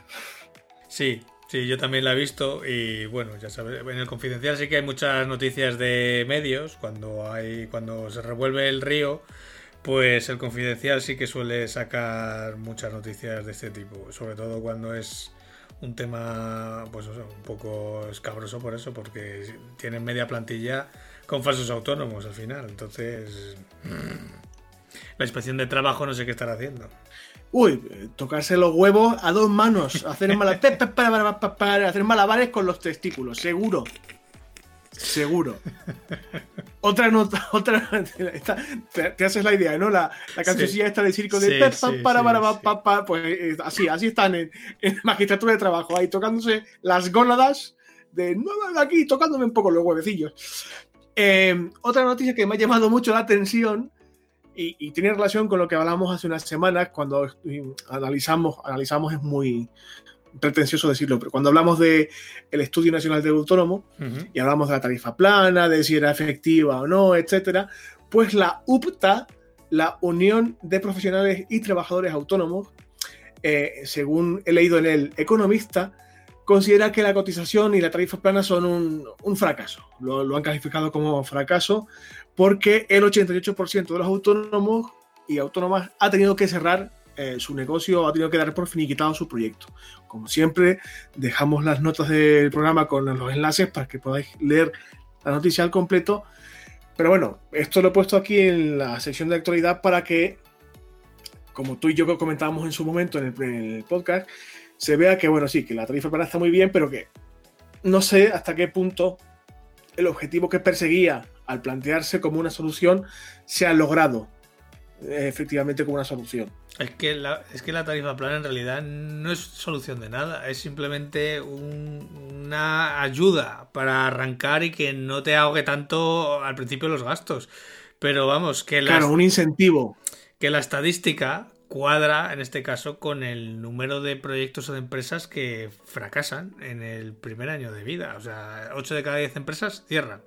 Sí, Sí, yo también la he visto y bueno, ya sabes, en el confidencial sí que hay muchas noticias de medios, cuando hay cuando se revuelve el río, pues el confidencial sí que suele sacar muchas noticias de este tipo, sobre todo cuando es un tema pues un poco escabroso por eso, porque tienen media plantilla con falsos autónomos al final, entonces la inspección de trabajo no sé qué estar haciendo. Uy, tocarse los huevos a dos manos, hacer, hacer malabares con los testículos, seguro. Seguro. Otra nota, otra. te, haces la idea, ¿no? La, la cancioncilla esta de circo de. para, para, para, pues así, así están en, en, magistratura de trabajo, ahí tocándose las gónadas de. No, aquí tocándome un poco los huevecillos. Eh, otra noticia que me ha llamado mucho la atención y, tiene relación con lo que hablamos hace unas semanas cuando analizamos, analizamos es muy pretencioso decirlo, pero cuando hablamos del el Estudio Nacional del Autónomo y hablamos de la tarifa plana, de si era efectiva o no, etcétera, pues la UPTA, la Unión de Profesionales y Trabajadores Autónomos, eh, según he leído en el Economista, considera que la cotización y la tarifa plana son un, fracaso. lo, han calificado como fracaso porque el 88% de los autónomos y autónomas ha tenido que cerrar eh, su negocio, ha tenido que dar por finiquitado su proyecto. Como siempre, dejamos las notas del programa con los enlaces para que podáis leer la noticia al completo. Pero bueno, esto lo he puesto aquí en la sección de actualidad para que, como tú y yo comentábamos en su momento en el, podcast, se vea que, bueno, sí, que la tarifa plana está muy bien, pero que no sé hasta qué punto el objetivo que perseguía al plantearse como una solución se ha logrado efectivamente como una solución. Es que, la, es que la tarifa plana en realidad no es solución de nada, es simplemente una ayuda para arrancar y que no te ahogue tanto al principio los gastos. Pero vamos, que la, Claro, un incentivo. Que la estadística cuadra, en este caso, con el número de proyectos o de empresas que fracasan en el primer año de vida. O sea, 8 de cada 10 empresas cierran.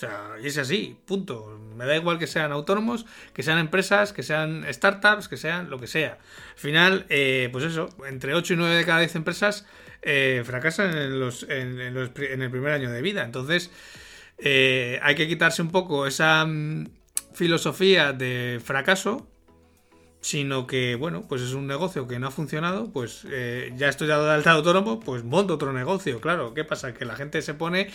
O sea, y es así, punto. Me da igual que sean autónomos, que sean empresas, que sean startups, que sean lo que sea. Al final, eh, pues eso, entre 8 y 9 de cada 10 empresas eh, fracasan en, los, en, el primer año de vida. Entonces, eh, hay que quitarse un poco esa mm, filosofía de fracaso sino que, bueno, pues es un negocio que no ha funcionado, pues eh, ya estoy dado de alta autónomo, pues monto otro negocio, claro. ¿Qué pasa? Que la gente se pone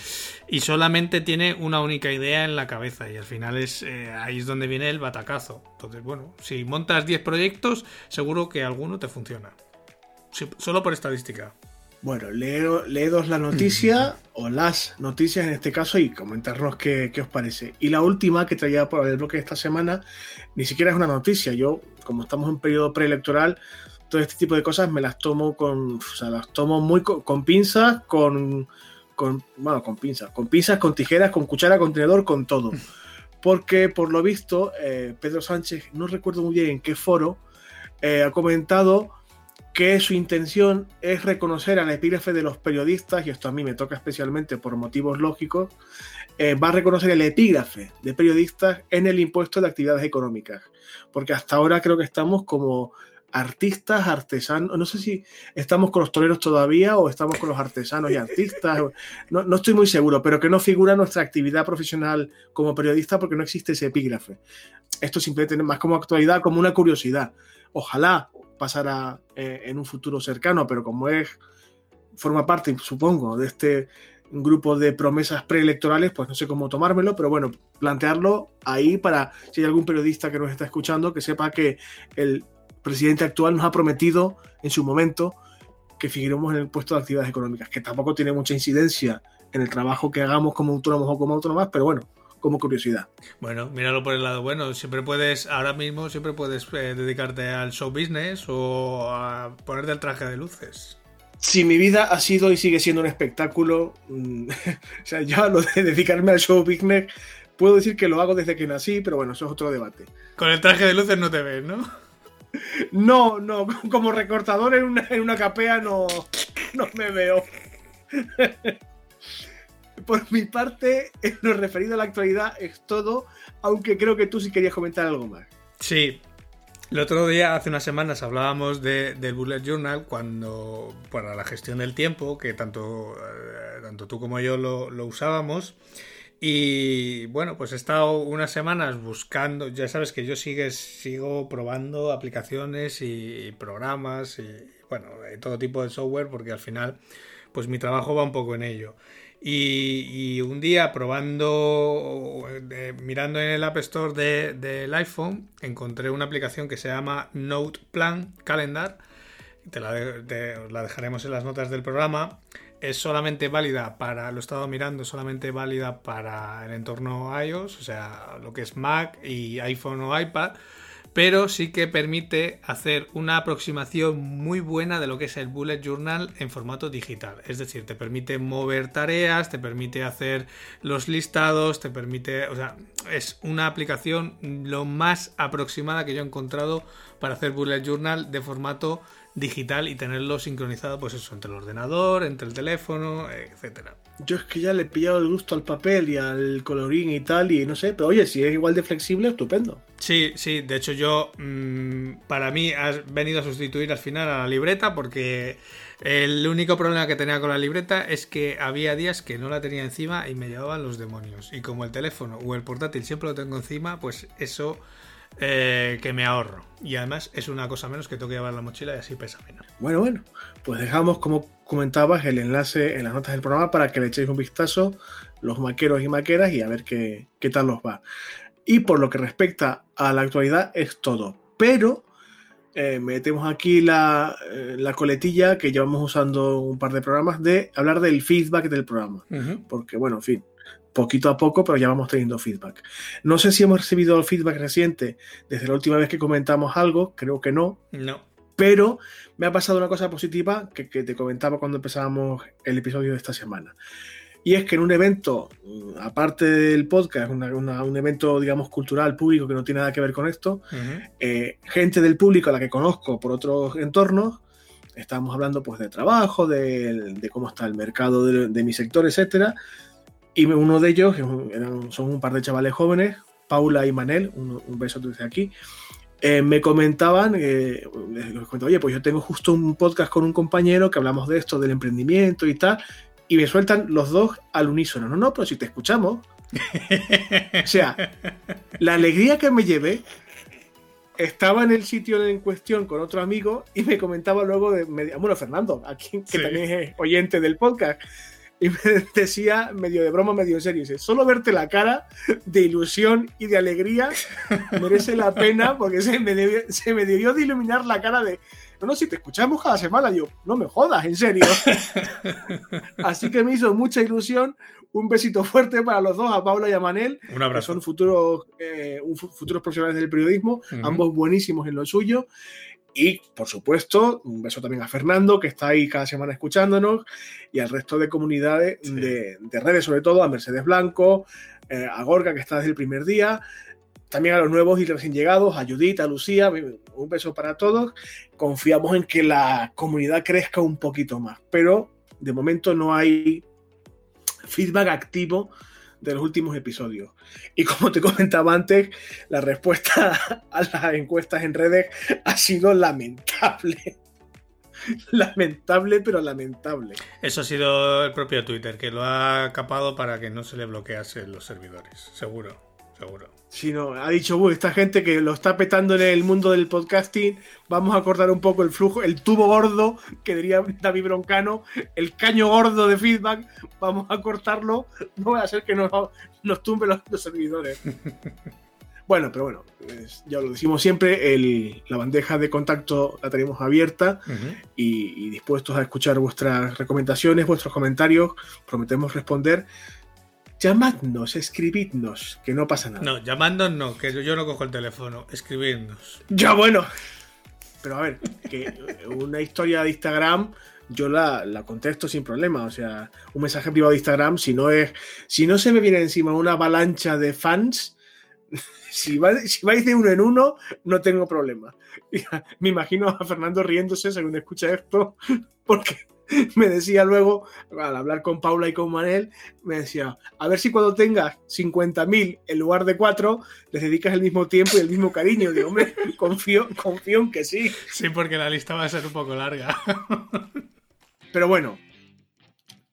y solamente tiene una única idea en la cabeza y al final es eh, ahí es donde viene el batacazo. Entonces, bueno, si montas 10 proyectos, seguro que alguno te funciona. solo por estadística. Bueno, leo, leedos la noticia o las noticias en este caso y comentarnos qué, qué, os parece. Y la última que traía por el bloque de esta semana ni siquiera es una noticia. Yo, como estamos en periodo preelectoral, todo este tipo de cosas me las tomo con, o sea, las tomo muy con, pinzas, con, con, bueno, con pinzas, con pinzas, con tijeras, con cuchara, con tenedor, con todo. Porque por lo visto, eh, Pedro Sánchez, no recuerdo muy bien en qué foro, eh, ha comentado que su intención es reconocer al epígrafe de los periodistas, y esto a mí me toca especialmente por motivos lógicos, eh, va a reconocer el epígrafe de periodistas en el impuesto de actividades económicas. Porque hasta ahora creo que estamos como artistas, artesanos, no sé si estamos con los toreros todavía o estamos con los artesanos y artistas, no, no estoy muy seguro, pero que no figura nuestra actividad profesional como periodista porque no existe ese epígrafe. Esto simplemente más como actualidad, como una curiosidad. Ojalá pasará eh, en un futuro cercano, pero como es forma parte, supongo, de este grupo de promesas preelectorales, pues no sé cómo tomármelo, pero bueno, plantearlo ahí para si hay algún periodista que nos está escuchando, que sepa que el presidente actual nos ha prometido en su momento que figuremos en el puesto de actividades económicas, que tampoco tiene mucha incidencia en el trabajo que hagamos como autónomos o como autónomas, pero bueno, como curiosidad. Bueno, míralo por el lado bueno. Siempre puedes, ahora mismo, siempre puedes eh, dedicarte al show business o a ponerte el traje de luces. Si mi vida ha sido y sigue siendo un espectáculo, mm, o sea, yo lo de dedicarme al show business, puedo decir que lo hago desde que nací, pero bueno, eso es otro debate. Con el traje de luces no te ves, ¿no? No, no, como recortador en una, en una capea no, no me veo. por mi parte, en lo referido a la actualidad es todo, aunque creo que tú sí querías comentar algo más. Sí. El otro día, hace unas semanas, hablábamos de, del Bullet Journal cuando, para la gestión del tiempo, que tanto, eh, tanto tú como yo lo, lo usábamos. Y bueno, pues he estado unas semanas buscando, ya sabes que yo sigue, sigo probando aplicaciones y, programas y bueno, todo tipo de software porque al final pues mi trabajo va un poco en ello. Y, un día probando, mirando en el App Store del iPhone, encontré una aplicación que se llama Note Plan Calendar. Te la, la, dejaremos en las notas del programa. Es solamente válida para, lo he estado mirando, solamente válida para el entorno iOS, o sea, lo que es Mac y iPhone o iPad pero sí que permite hacer una aproximación muy buena de lo que es el bullet journal en formato digital. Es decir, te permite mover tareas, te permite hacer los listados, te permite, o sea, es una aplicación lo más aproximada que yo he encontrado para hacer bullet journal de formato digital y tenerlo sincronizado, pues eso, entre el ordenador, entre el teléfono, etcétera. Yo es que ya le he pillado el gusto al papel y al colorín y tal, y no sé, pero oye, si es igual de flexible, estupendo. Sí, sí, de hecho yo, mmm, para mí, has venido a sustituir al final a la libreta porque el único problema que tenía con la libreta es que había días que no la tenía encima y me llevaban los demonios. Y como el teléfono o el portátil siempre lo tengo encima, pues eso eh, que me ahorro. Y además es una cosa menos que tengo que llevar la mochila y así pesa menos. Bueno, bueno, pues dejamos, como comentabas, el enlace en las notas del programa para que le echéis un vistazo, los maqueros y maqueras, y a ver qué, qué tal nos va. Y por lo que respecta a la actualidad, es todo. Pero eh, metemos aquí la, eh, la, coletilla que llevamos usando un par de programas de hablar del feedback del programa. Porque, bueno, en fin, poquito a poco, pero ya vamos teniendo feedback. No sé si hemos recibido el feedback reciente desde la última vez que comentamos algo, creo que no. No. Pero me ha pasado una cosa positiva que, que te comentaba cuando empezábamos el episodio de esta semana. Y es que en un evento, aparte del podcast, un evento, digamos, cultural, público, que no tiene nada que ver con esto, eh, gente del público a la que conozco por otros entornos, estábamos hablando pues de trabajo, de, cómo está el mercado de, mi sector, etcétera. Y uno de ellos, son un par de chavales jóvenes, Paula y Manel, un, beso desde aquí, eh, me comentaban, eh, oye, pues yo tengo justo un podcast con un compañero que hablamos de esto, del emprendimiento y tal, y me sueltan los dos al unísono. No, no, pero si te escuchamos. o sea, la alegría que me llevé estaba en el sitio en cuestión con otro amigo y me comentaba luego de. Bueno, Fernando, aquí, que también es oyente del podcast. Y me decía, medio de broma, medio en serio, dice, solo verte la cara de ilusión y de alegría merece la pena porque se me, se me debió de iluminar la cara de, no, no, si te escuchamos cada semana, yo, no me jodas, en serio. Así que me hizo mucha ilusión. Un besito fuerte para los dos, a Paula y a Manel. Un abrazo. Que son futuros, eh, futuros profesionales del periodismo, ambos buenísimos en lo suyo. Y, por supuesto, un beso también a Fernando, que está ahí cada semana escuchándonos, y al resto de comunidades de, redes, sobre todo, a Mercedes Blanco, eh, a Gorga, que está desde el primer día, también a los nuevos y recién llegados, a Judith, a Lucía, un beso para todos. Confiamos en que la comunidad crezca un poquito más, pero de momento no hay feedback activo de los últimos episodios. Y como te comentaba antes, la respuesta a las encuestas en redes ha sido lamentable. lamentable, pero lamentable. Eso ha sido el propio Twitter, que lo ha capado para que no se le bloqueasen los servidores, seguro, seguro. Sino ha dicho, esta gente que lo está petando en el mundo del podcasting, vamos a cortar un poco el flujo, el tubo gordo, que diría David Broncano, el caño gordo de feedback, vamos a cortarlo, no va a ser que nos, nos tumbe los, servidores. bueno, pero bueno, ya lo decimos siempre, la bandeja de contacto la tenemos abierta y, y dispuestos a escuchar vuestras recomendaciones, vuestros comentarios, prometemos responder llamadnos, escribidnos, que no pasa nada. No, llamadnos no, que yo no cojo el teléfono, escribidnos. Ya bueno. Pero a ver, que una historia de Instagram yo la, la, contesto sin problema. O sea, un mensaje privado de Instagram, si no es. Si no se me viene encima una avalancha de fans, si, si vais de uno en uno, no tengo problema. Me imagino a Fernando riéndose según escucha esto, porque me decía luego, al hablar con Paula y con Manel, me decía, a ver si cuando tengas 50.000 en lugar de 4, les dedicas el mismo tiempo y el mismo cariño. Digo, hombre, confío, confío en que sí. Sí, porque la lista va a ser un poco larga. Pero bueno,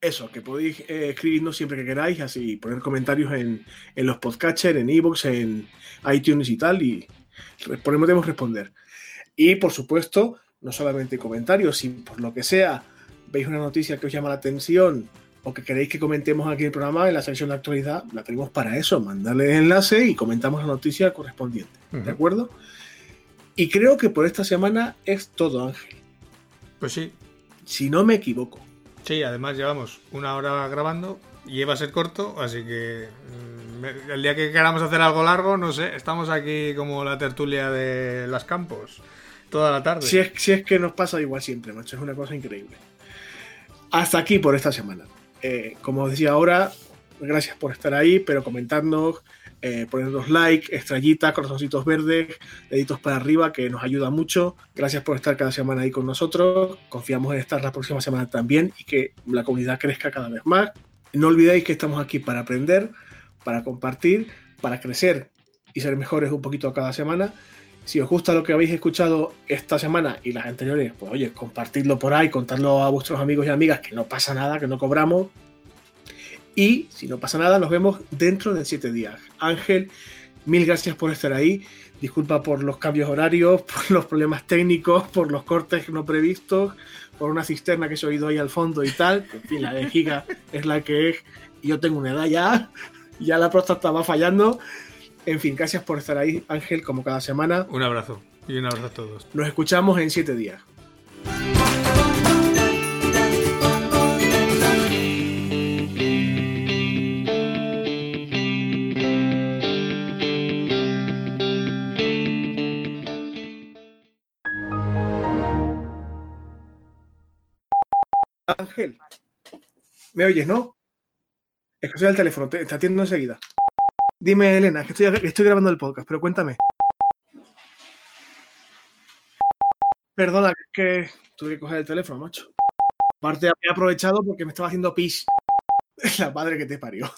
eso, que podéis eh, escribirnos siempre que queráis, así poner comentarios en, los podcatchers, en ebooks, en iTunes y tal, y podemos responder. Y por supuesto, no solamente comentarios, si por lo que sea veis una noticia que os llama la atención o que queréis que comentemos aquí en el programa, en la sección de actualidad, la tenemos para eso, mandarle el enlace y comentamos la noticia correspondiente. ¿De acuerdo? Y creo que por esta semana es todo, Ángel. Pues sí. Si no me equivoco. Sí, además llevamos una hora grabando y iba a ser corto, así que mm, el día que queramos hacer algo largo, no sé, estamos aquí como la tertulia de las campos toda la tarde. Si es, si es que nos pasa igual siempre, macho, es una cosa increíble hasta aquí por esta semana. Eh, como os decía ahora, gracias por estar ahí, pero comentadnos, eh, ponernos like, estrellitas, corazoncitos verdes, deditos para arriba, que nos ayuda mucho. Gracias por estar cada semana ahí con nosotros. Confiamos en estar la próxima semana también y que la comunidad crezca cada vez más. No olvidéis que estamos aquí para aprender, para compartir, para crecer y ser mejores un poquito cada semana. Si os gusta lo que habéis escuchado esta semana y las anteriores, pues oye, compartidlo por ahí, contadlo a vuestros amigos y amigas que no pasa nada, que no cobramos. Y si no pasa nada, nos vemos dentro de siete días. Ángel, mil gracias por estar ahí. Disculpa por los cambios horarios, por los problemas técnicos, por los cortes no previstos, por una cisterna que se ha oído ahí al fondo y tal. En fin, la vejiga es la que es. Y yo tengo una edad ya, ya la próstata va fallando. En fin, gracias por estar ahí, Ángel, como cada semana. Un abrazo. Y un abrazo a todos. Nos escuchamos en siete días. Ángel, ¿me oyes, no? Es que soy al teléfono, te, te atiendo enseguida. Dime, Elena, que estoy, grabando el podcast, pero cuéntame. Perdona, que, que tuve que coger el teléfono, macho. Aparte, he aprovechado porque me estaba haciendo pis. La madre que te parió.